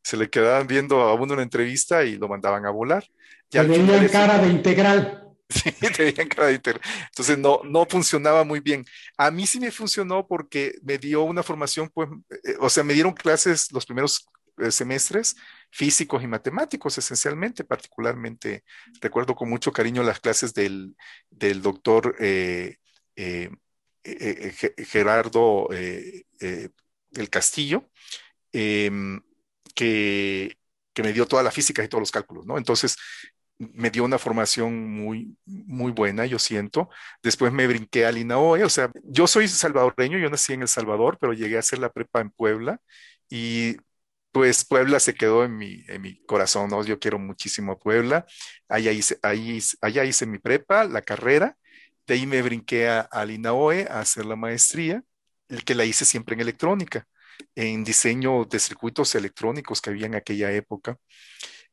Se le quedaban viendo a uno una entrevista y lo mandaban a volar. Ya veían cara de integral. Sí. [laughs] Entonces no, no funcionaba muy bien. A mí sí me funcionó porque me dio una formación, pues, eh, o sea, me dieron clases los primeros eh, semestres físicos y matemáticos esencialmente, particularmente recuerdo con mucho cariño las clases del, del doctor eh, Gerardo del Castillo, em, que, me dio toda la física y todos los cálculos, ¿no? Entonces, me dio una formación muy, muy buena, yo siento. Después me brinqué al INAOE, o sea, yo soy salvadoreño, yo nací en El Salvador, pero llegué a hacer la prepa en Puebla y pues Puebla se quedó en mi, en mi corazón, ¿no? Yo quiero muchísimo a Puebla. Allá hice, ahí, allá hice mi prepa, la carrera, de ahí me brinqué al INAOE a hacer la maestría, el que la hice siempre en electrónica, en diseño de circuitos electrónicos que había en aquella época.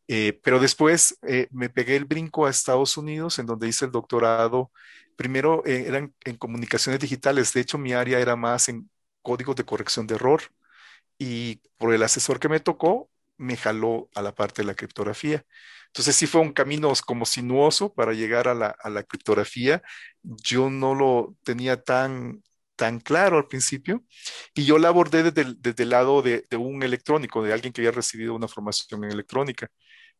Eh, pero después eh, me pegué el brinco a Estados Unidos, en donde hice el doctorado. Primero eh, eran en comunicaciones digitales, de hecho mi área era más en códigos de corrección de error. Y por el asesor que me tocó, me jaló a la parte de la criptografía. Entonces sí fue un camino como sinuoso para llegar a la, criptografía. Yo no lo tenía tan, tan claro al principio y yo la abordé desde el, lado de, un electrónico, de alguien que había recibido una formación en electrónica.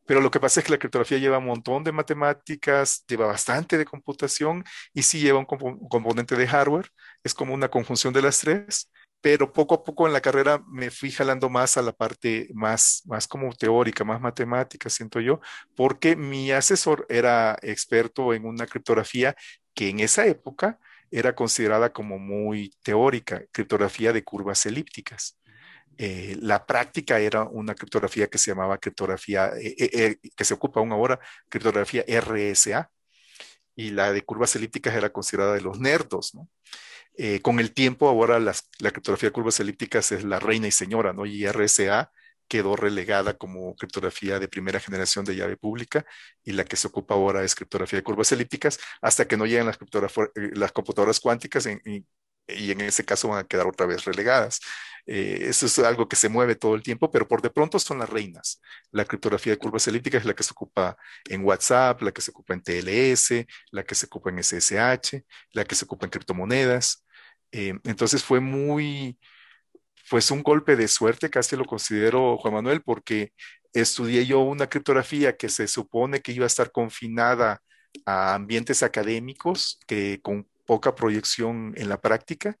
Pero lo que pasa es que la criptografía lleva un montón de matemáticas, lleva bastante de computación y sí lleva un componente de hardware. Es como una conjunción de las tres pero poco a poco en la carrera me fui jalando más a la parte más, más como teórica, más matemática, siento yo, porque mi asesor era experto en una criptografía que en esa época era considerada como muy teórica, criptografía de curvas elípticas. Eh, la práctica era una criptografía que se llamaba criptografía, eh, eh, que se ocupa aún ahora, criptografía RSA, y la de curvas elípticas era considerada de los nerdos, ¿no? Con el tiempo, ahora la criptografía de curvas elípticas es la reina y señora, ¿no? Y RSA quedó relegada como criptografía de primera generación de llave pública y la que se ocupa ahora es criptografía de curvas elípticas hasta que no lleguen las, las computadoras cuánticas y, en ese caso van a quedar otra vez relegadas. Eh, eso es algo que se mueve todo el tiempo, pero por de pronto son las reinas. La criptografía de curvas elípticas es la que se ocupa en WhatsApp, la que se ocupa en TLS, la que se ocupa en SSH, la que se ocupa en criptomonedas. Eh, entonces fue muy, pues un golpe de suerte, casi lo considero, Juan Manuel, porque estudié yo una criptografía que se supone que iba a estar confinada a ambientes académicos, que con poca proyección en la práctica.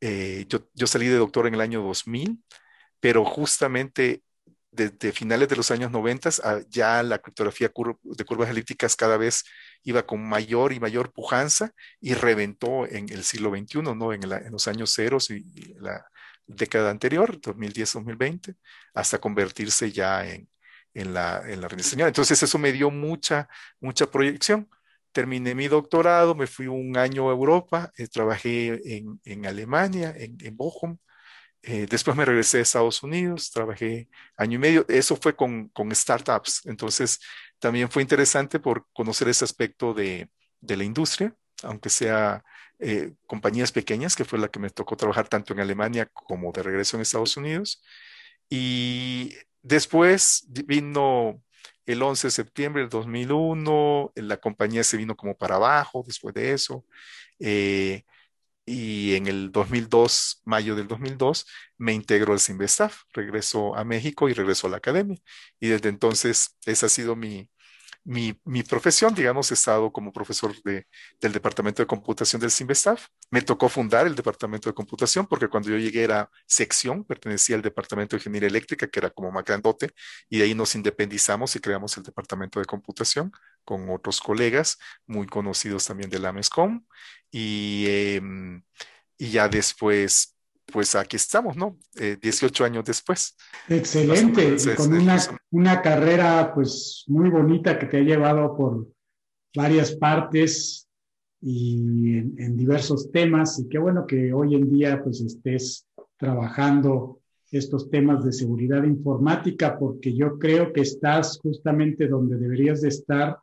Eh, yo, salí de doctor en el año 2000, pero justamente desde finales de los años 90 ah, ya la criptografía de curvas elípticas cada vez iba con mayor y mayor pujanza y reventó en el siglo XXI, ¿no? En, los años ceros y, la década anterior, 2010-2020, hasta convertirse ya en, la, en la Entonces eso me dio mucha, mucha proyección. Terminé mi doctorado, me fui un año a Europa, eh, trabajé en, Alemania, en, en Bochum, eh, después me regresé a Estados Unidos, trabajé año y medio. Eso fue con, con startups. Entonces, también fue interesante por conocer ese aspecto de, de la industria, aunque sea eh, compañías pequeñas, que fue la que me tocó trabajar tanto en Alemania como de regreso en Estados Unidos. Y después vino el 11 de septiembre del 2001, la compañía se vino como para abajo después de eso. Eh, y en el 2002, mayo del 2002, me integró al Sinvestaf, regresó a México y regresó a la academia. Y desde entonces esa ha sido mi, mi, profesión, digamos, he estado como profesor de, del Departamento de Computación del CIMBESTAF. Me tocó fundar el Departamento de Computación porque cuando yo llegué era sección, pertenecía al Departamento de Ingeniería Eléctrica, que era como más grandote, y de ahí nos independizamos y creamos el Departamento de Computación con otros colegas muy conocidos también de la MESCOM. Y, eh, y ya después pues aquí estamos, ¿no? 18 eh, años después. Excelente, y con una, una, carrera pues muy bonita que te ha llevado por varias partes y en, diversos temas y qué bueno que hoy en día pues estés trabajando estos temas de seguridad informática porque yo creo que estás justamente donde deberías de estar,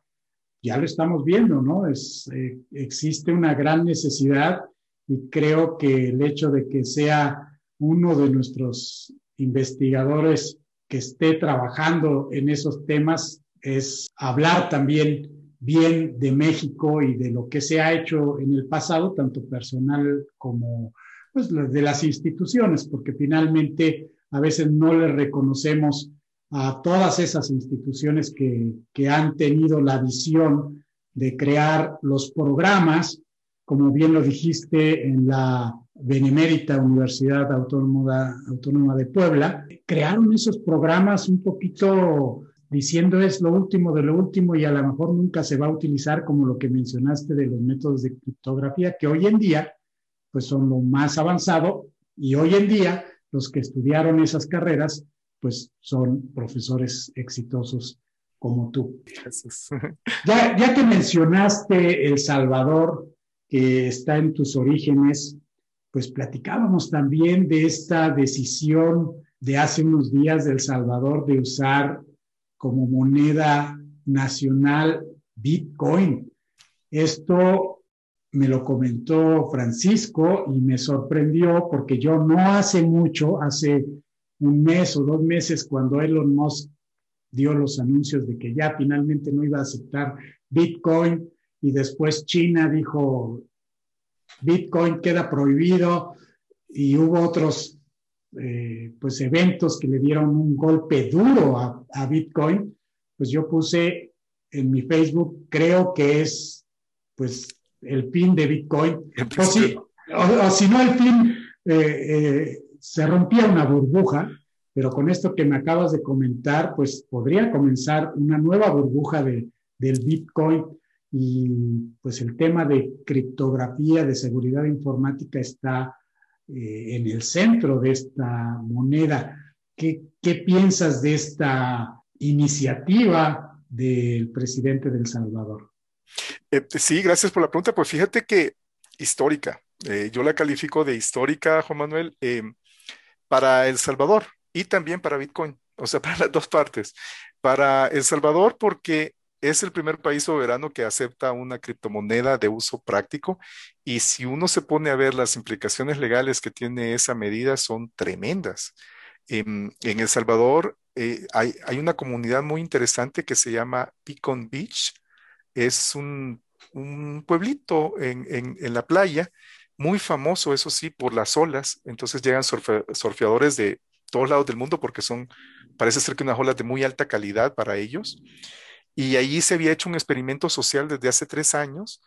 ya lo estamos viendo, ¿no? Es, eh, existe una gran necesidad y creo que el hecho de que sea uno de nuestros investigadores que esté trabajando en esos temas es hablar también bien de México y de lo que se ha hecho en el pasado, tanto personal como pues, de las instituciones, porque finalmente a veces no le reconocemos a todas esas instituciones que, que han tenido la visión de crear los programas como bien lo dijiste, en la Benemérita Universidad Autónoma, Autónoma de Puebla, crearon esos programas un poquito diciendo es lo último de lo último y a lo mejor nunca se va a utilizar como lo que mencionaste de los métodos de criptografía, que hoy en día pues son lo más avanzado y hoy en día los que estudiaron esas carreras pues son profesores exitosos como tú. Ya, ya que mencionaste El Salvador, que está en tus orígenes, pues platicábamos también de esta decisión de hace unos días de El Salvador de usar como moneda nacional Bitcoin. Esto me lo comentó Francisco y me sorprendió porque yo no hace mucho, hace un mes o dos meses, cuando Elon Musk dio los anuncios de que ya finalmente no iba a aceptar Bitcoin, y después China dijo, Bitcoin queda prohibido y hubo otros eh, pues eventos que le dieron un golpe duro a, Bitcoin, pues yo puse en mi Facebook, creo que es pues el fin de Bitcoin, o si, si, no el fin, eh, eh, se rompía una burbuja, pero con esto que me acabas de comentar, pues podría comenzar una nueva burbuja de, del Bitcoin y pues el tema de criptografía, de seguridad informática está eh, en el centro de esta moneda. ¿Qué, ¿Qué, piensas de esta iniciativa del presidente del Salvador? Eh, sí, gracias por la pregunta. Pues fíjate que histórica. Eh, yo la califico de histórica, Juan Manuel, para El Salvador y también para Bitcoin, o sea, [laughs] para las dos partes. Para El Salvador porque es el primer país soberano que acepta una criptomoneda de uso práctico y si uno se pone a ver las implicaciones legales que tiene esa medida son tremendas. En, El Salvador eh, hay, una comunidad muy interesante que se llama Pecan Beach. Es un, pueblito en, la playa, muy famoso, eso sí, por las olas. Entonces llegan surfeadores de todos lados del mundo porque son, parece ser que unas olas de muy alta calidad para ellos. Y allí se había hecho un experimento social desde hace tres años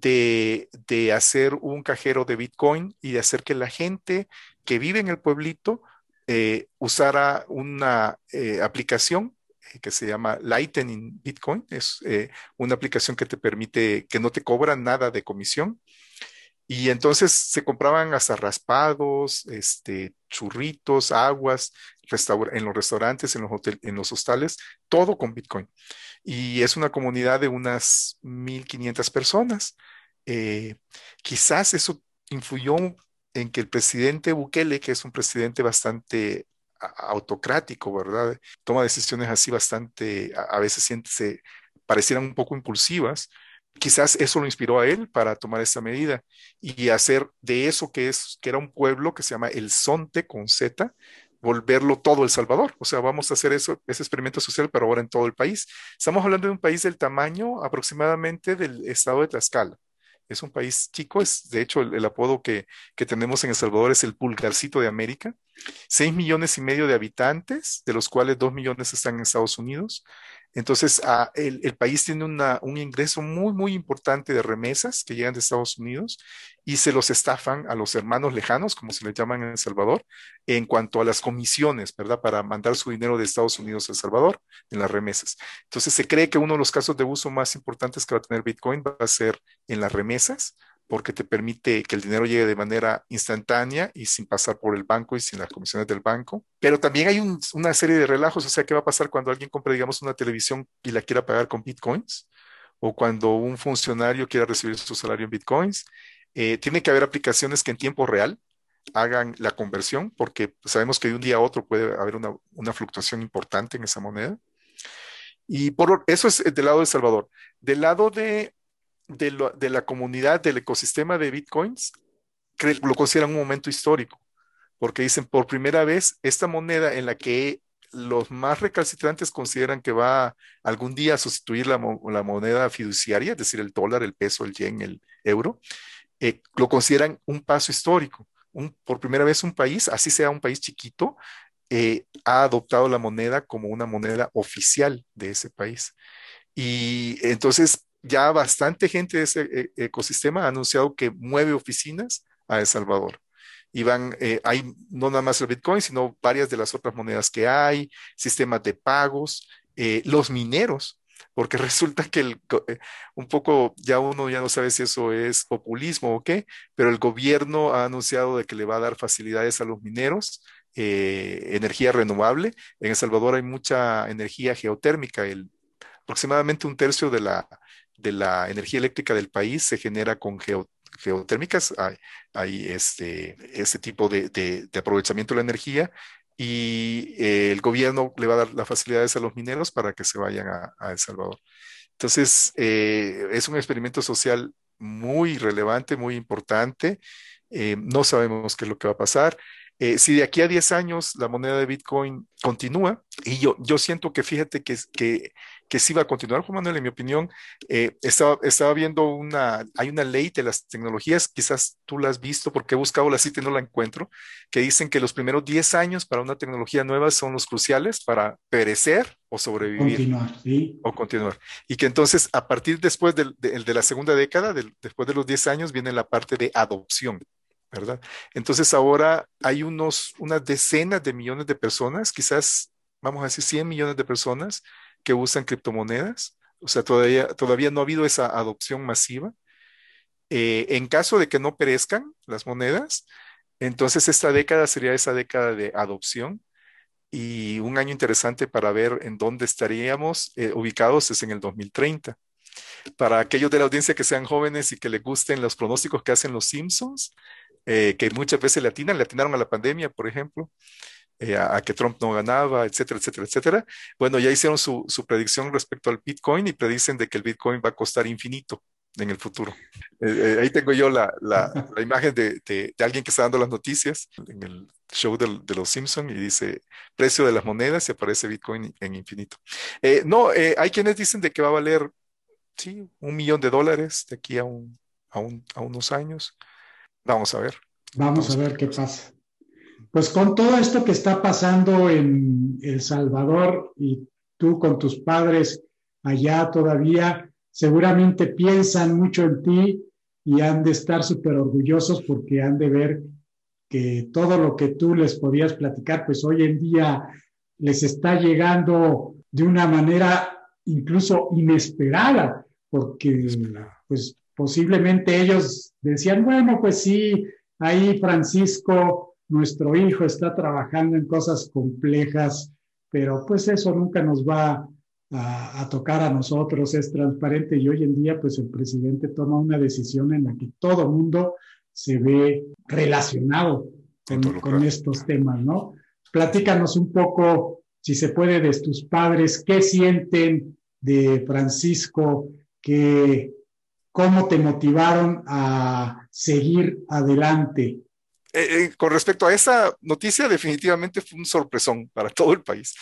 de, hacer un cajero de Bitcoin y de hacer que la gente que vive en el pueblito eh, usara una eh, aplicación eh, que se llama Lightning Bitcoin. Es una aplicación que te permite, que no te cobra nada de comisión. Y entonces se compraban hasta raspados, este, churritos, aguas, en los restaurantes, en los, en los hostales, todo con Bitcoin y es una comunidad de unas 1.500 personas. Eh, quizás eso influyó en que el presidente Bukele, que es un presidente bastante autocrático, ¿verdad? Toma decisiones así bastante, a, veces se parecieran un poco impulsivas. Quizás eso lo inspiró a él para tomar esta medida y hacer de eso que es que era un pueblo que se llama El Sonte con Z, volverlo todo El Salvador. O sea, vamos a hacer eso, ese experimento social, pero ahora en todo el país. Estamos hablando de un país del tamaño aproximadamente del estado de Tlaxcala. Es un país chico, es de hecho el, apodo que, tenemos en El Salvador es el pulgarcito de América. Seis millones y medio de habitantes, de los cuales dos millones están en Estados Unidos. Entonces, ah, el, país tiene un ingreso muy, muy importante de remesas que llegan de Estados Unidos y se los estafan a los hermanos lejanos, como se les llaman en El Salvador, en cuanto a las comisiones, ¿verdad? Para mandar su dinero de Estados Unidos a El Salvador en las remesas. Entonces, se cree que uno de los casos de uso más importantes que va a tener Bitcoin va a ser en las remesas porque te permite que el dinero llegue de manera instantánea y sin pasar por el banco y sin las comisiones del banco. Pero también hay una serie de relajos, o sea, ¿qué va a pasar cuando alguien compre, digamos, una televisión y la quiera pagar con bitcoins? O cuando un funcionario quiera recibir su salario en bitcoins. Eh, tiene que haber aplicaciones que en tiempo real hagan la conversión, porque sabemos que de un día a otro puede haber una, una fluctuación importante en esa moneda. Y por eso es del lado de Salvador. Del lado de de, la comunidad, del ecosistema de bitcoins, lo consideran un momento histórico, porque dicen, por primera vez, esta moneda en la que los más recalcitrantes consideran que va algún día a sustituir la, moneda fiduciaria, es decir, el dólar, el peso, el yen, el euro, eh, lo consideran un paso histórico. por primera vez un país, así sea un país chiquito, eh, ha adoptado la moneda como una moneda oficial de ese país. Y entonces ya bastante gente de ese eh, ecosistema ha anunciado que mueve oficinas a El Salvador. Y van, eh, hay no nada más el Bitcoin, sino varias de las otras monedas que hay, sistemas de pagos, eh, los mineros, porque [laughs] resulta que un poco ya uno ya no sabe si eso es populismo o qué, pero el gobierno ha anunciado de que le va a dar facilidades a los mineros, energía renovable. En El Salvador hay mucha energía geotérmica, el, aproximadamente un tercio de la, de la energía eléctrica del país se genera con geotérmicas, hay, este, este tipo de, aprovechamiento de la energía y eh, el gobierno le va a dar las facilidades a los mineros para que se vayan a, El Salvador. Entonces, eh, es un experimento social muy relevante, muy importante. Eh, no sabemos qué es lo que va a pasar. si de aquí a 10 años la moneda de Bitcoin continúa, y yo, yo siento que fíjate que, que que sí va a continuar, Juan Manuel, en mi opinión. Eh, estaba, estaba viendo una, hay una ley de las tecnologías, quizás tú la has visto porque he buscado la cita y no la encuentro, que dicen que los primeros 10 años para una tecnología nueva son los cruciales para perecer o sobrevivir. Continuar, sí. O continuar. Y que entonces, a partir después de, de, la segunda década, después de los 10 años, viene la parte de adopción. ¿verdad? Entonces ahora hay unos, unas decenas de millones de personas, quizás, vamos a decir, 100 millones de personas que usan criptomonedas. O sea, todavía, todavía no ha habido esa adopción masiva. Eh, en caso de que no perezcan las monedas, entonces esta década sería esa década de adopción y un año interesante para ver en dónde estaríamos eh, ubicados es en el 2030. Para aquellos de la audiencia que sean jóvenes y que les gusten los pronósticos que hacen los Simpsons, eh, que muchas veces le atinan, le atinaron a la pandemia, por ejemplo, eh, a, que Trump no ganaba, etcétera, etcétera, etcétera. Bueno, ya hicieron su, predicción respecto al Bitcoin y predicen de que el Bitcoin va a costar infinito en el futuro. Eh, eh, ahí tengo yo la, [laughs] imagen de, alguien que está dando las noticias en el show de, los Simpson y dice precio de las monedas y aparece Bitcoin en infinito. no, hay quienes dicen de que va a valer, sí, un millón de dólares de aquí a, un, a, unos años. Vamos a ver. Vamos, a ver qué pasa pues con todo esto que está pasando en El Salvador y tú con tus padres allá todavía, seguramente piensan mucho en ti y han de estar súper orgullosos porque han de ver que todo lo que tú les podías platicar, pues hoy en día les está llegando de una manera incluso inesperada, porque pues posiblemente ellos decían, bueno, pues sí, ahí Francisco nuestro hijo está trabajando en cosas complejas, pero pues eso nunca nos va a, tocar a nosotros, es transparente y hoy en día pues el presidente toma una decisión en la que todo mundo se ve relacionado con, estos temas, ¿no? Platícanos un poco, si se puede, de tus padres, qué sienten de Francisco, que, cómo te motivaron a seguir adelante eh, eh, con respecto a esa noticia, definitivamente fue un sorpresón para [laughs] todo el país,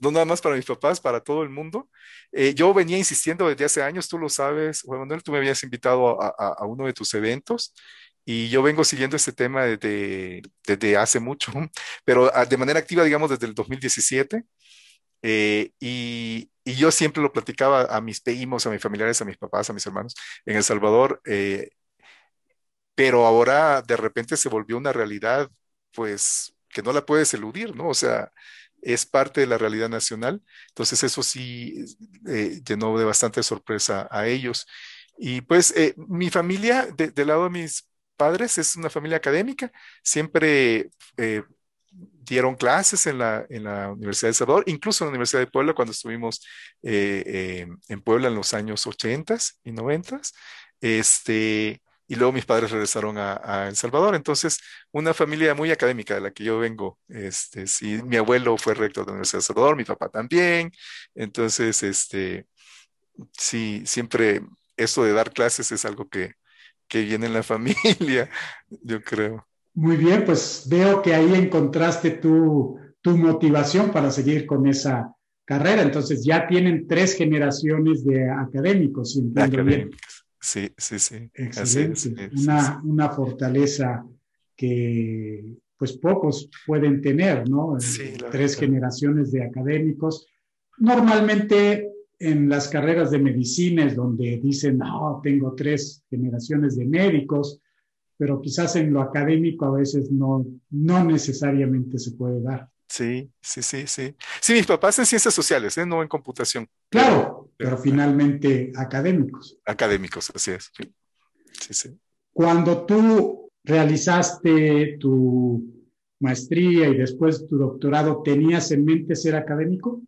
no nada más para mis papás, para todo el mundo. Eh, yo venía insistiendo desde hace años, tú lo sabes, Juan Manuel, tú me habías invitado a, uno de tus eventos y yo vengo siguiendo este tema desde, hace mucho, [laughs] pero ah, de manera activa, digamos, desde el 2017. Eh, y, yo siempre lo platicaba a mis primos, a mis familiares, a mis papás, a mis hermanos en El Salvador, pero ahora de repente se volvió una realidad, pues, que no la puedes eludir, ¿no? O sea, es parte de la realidad nacional. Entonces eso sí eh, llenó de bastante sorpresa a ellos. Y pues mi familia, del lado de mis padres, es una familia académica, siempre dieron clases en la, en la Universidad de Salvador, incluso en la Universidad de Puebla cuando estuvimos eh, eh, en Puebla en los años 80 y 90. Este, y luego mis padres regresaron a, El Salvador. Entonces, una familia muy académica de la que yo vengo. Este, sí, mi abuelo fue rector de la Universidad de El Salvador, mi papá también. Entonces, este, sí, siempre eso de dar clases es algo que, que viene en la [laughs] familia, yo creo. Muy bien, pues veo que ahí encontraste tu, motivación para seguir con esa carrera. Entonces ya tienen tres generaciones de académicos, académicos. Sí, sí, sí. Excelente. una, una fortaleza que pues pocos pueden tener, ¿no? Sí, tres generaciones de académicos. Normalmente en las carreras de medicina es donde dicen, no, tengo tres generaciones de médicos, pero quizás en lo académico a veces no, no necesariamente se puede dar. Sí, sí, sí, sí. Sí, mis papás en ciencias sociales, ¿eh? no en computación. Claro, pero, finalmente académicos. Académicos, así es. Sí, sí. Cuando tú realizaste tu maestría y después tu doctorado, ¿tenías en mente ser académico?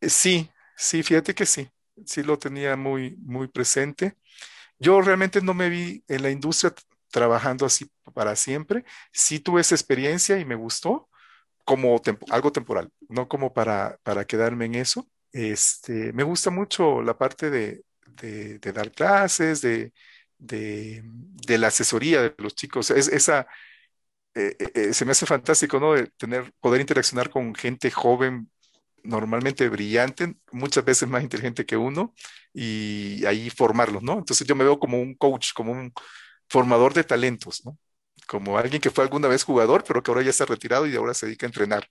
Eh, sí, sí, fíjate que sí. Sí lo tenía muy, muy presente. Yo realmente no me vi en la industria trabajando así para siempre. Sí tuve esa experiencia y me gustó como algo temporal, no como para, para quedarme en eso. Este, me gusta mucho la parte de, de, dar clases, de, de, la asesoría de los chicos. Es, esa, eh, eh, eh, se me hace fantástico, ¿no? De tener, poder interaccionar con gente joven, normalmente brillante, muchas veces más inteligente que uno, y ahí formarlos, ¿no? Entonces yo me veo como un coach, como un, formador de talentos, ¿no? Como alguien que fue alguna vez jugador, pero que ahora ya está retirado y ahora se dedica a entrenar.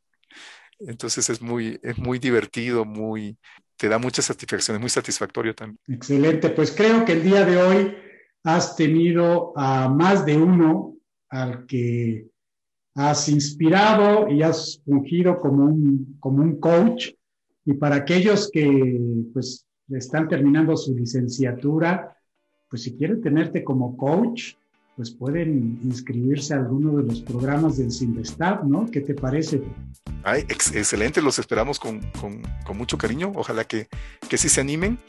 Entonces es muy, es muy divertido, muy, te da mucha satisfacción, es muy satisfactorio también. Excelente, pues creo que el día de hoy has tenido a más de uno al que has inspirado y has fungido como un, como un coach. Y para aquellos que pues están terminando su licenciatura, pues si quieren tenerte como coach, pues pueden inscribirse a alguno de los programas del Sinvestab, ¿no? ¿Qué te parece? Ay, excelente, los esperamos con, mucho cariño, ojalá que, que sí se animen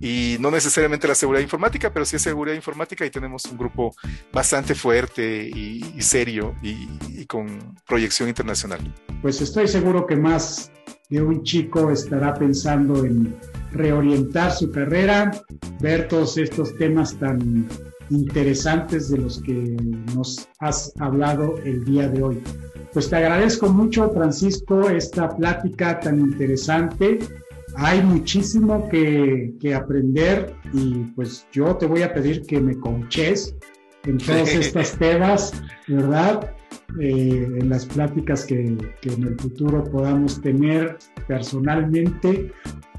y no necesariamente la seguridad informática, pero sí seguridad informática y tenemos un grupo bastante fuerte y, serio y, y con proyección internacional. Pues estoy seguro que más de un chico estará pensando en reorientar su carrera, ver todos estos temas tan interesantes de los que nos has hablado el día de hoy. Pues te agradezco mucho, Francisco, esta plática tan interesante. Hay muchísimo que, aprender y pues yo te voy a pedir que me conches en todos [laughs] estos temas, ¿verdad? Eh, en las pláticas que, en el futuro podamos tener personalmente.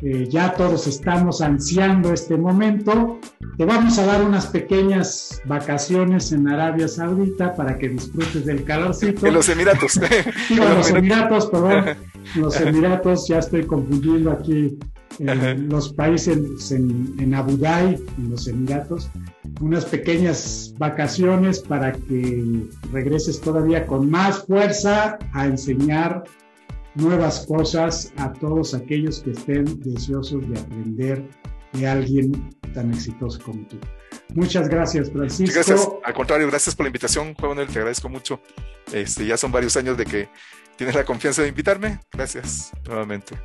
Eh, ya todos estamos ansiando este momento. Te vamos a dar unas pequeñas vacaciones en Arabia Saudita para que disfrutes del calorcito. En los Emiratos. [laughs] [laughs] en los Emiratos, perdón. En los Emiratos, ya estoy confundiendo aquí en los países en, en Abu Dhabi, en los Emiratos unas pequeñas vacaciones para que regreses todavía con más fuerza a enseñar nuevas cosas a todos aquellos que estén deseosos de aprender de alguien tan exitoso como tú. Muchas gracias, Francisco. Gracias, al contrario, gracias por la invitación, Juan Manuel, te agradezco mucho. Este, ya son varios años de que tienes la confianza de invitarme. Gracias nuevamente,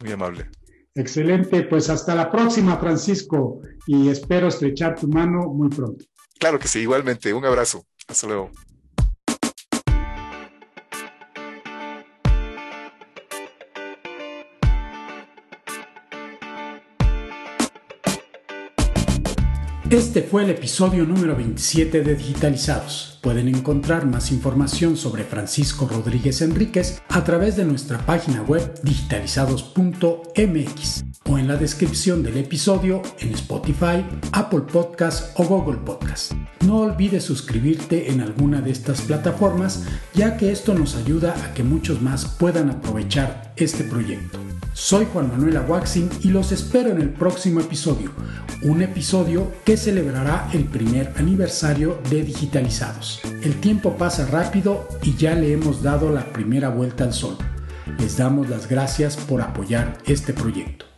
muy amable. Excelente, pues hasta la próxima, Francisco, y espero estrechar tu mano muy pronto. Claro que sí, igualmente. Un abrazo. Hasta luego. Este fue el episodio número 27 de Digitalizados. Pueden encontrar más información sobre Francisco Rodríguez Enríquez a través de nuestra página web digitalizados.mx o en la descripción del episodio en Spotify, Apple Podcast o Google Podcast. No olvides suscribirte en alguna de estas plataformas ya que esto nos ayuda a que muchos más puedan aprovechar este proyecto. Soy Juan Manuel Aguaxin y los espero en el próximo episodio, un episodio que celebrará el primer aniversario de Digitalizados. El tiempo pasa rápido y ya le hemos dado la primera vuelta al sol. Les damos las gracias por apoyar este proyecto.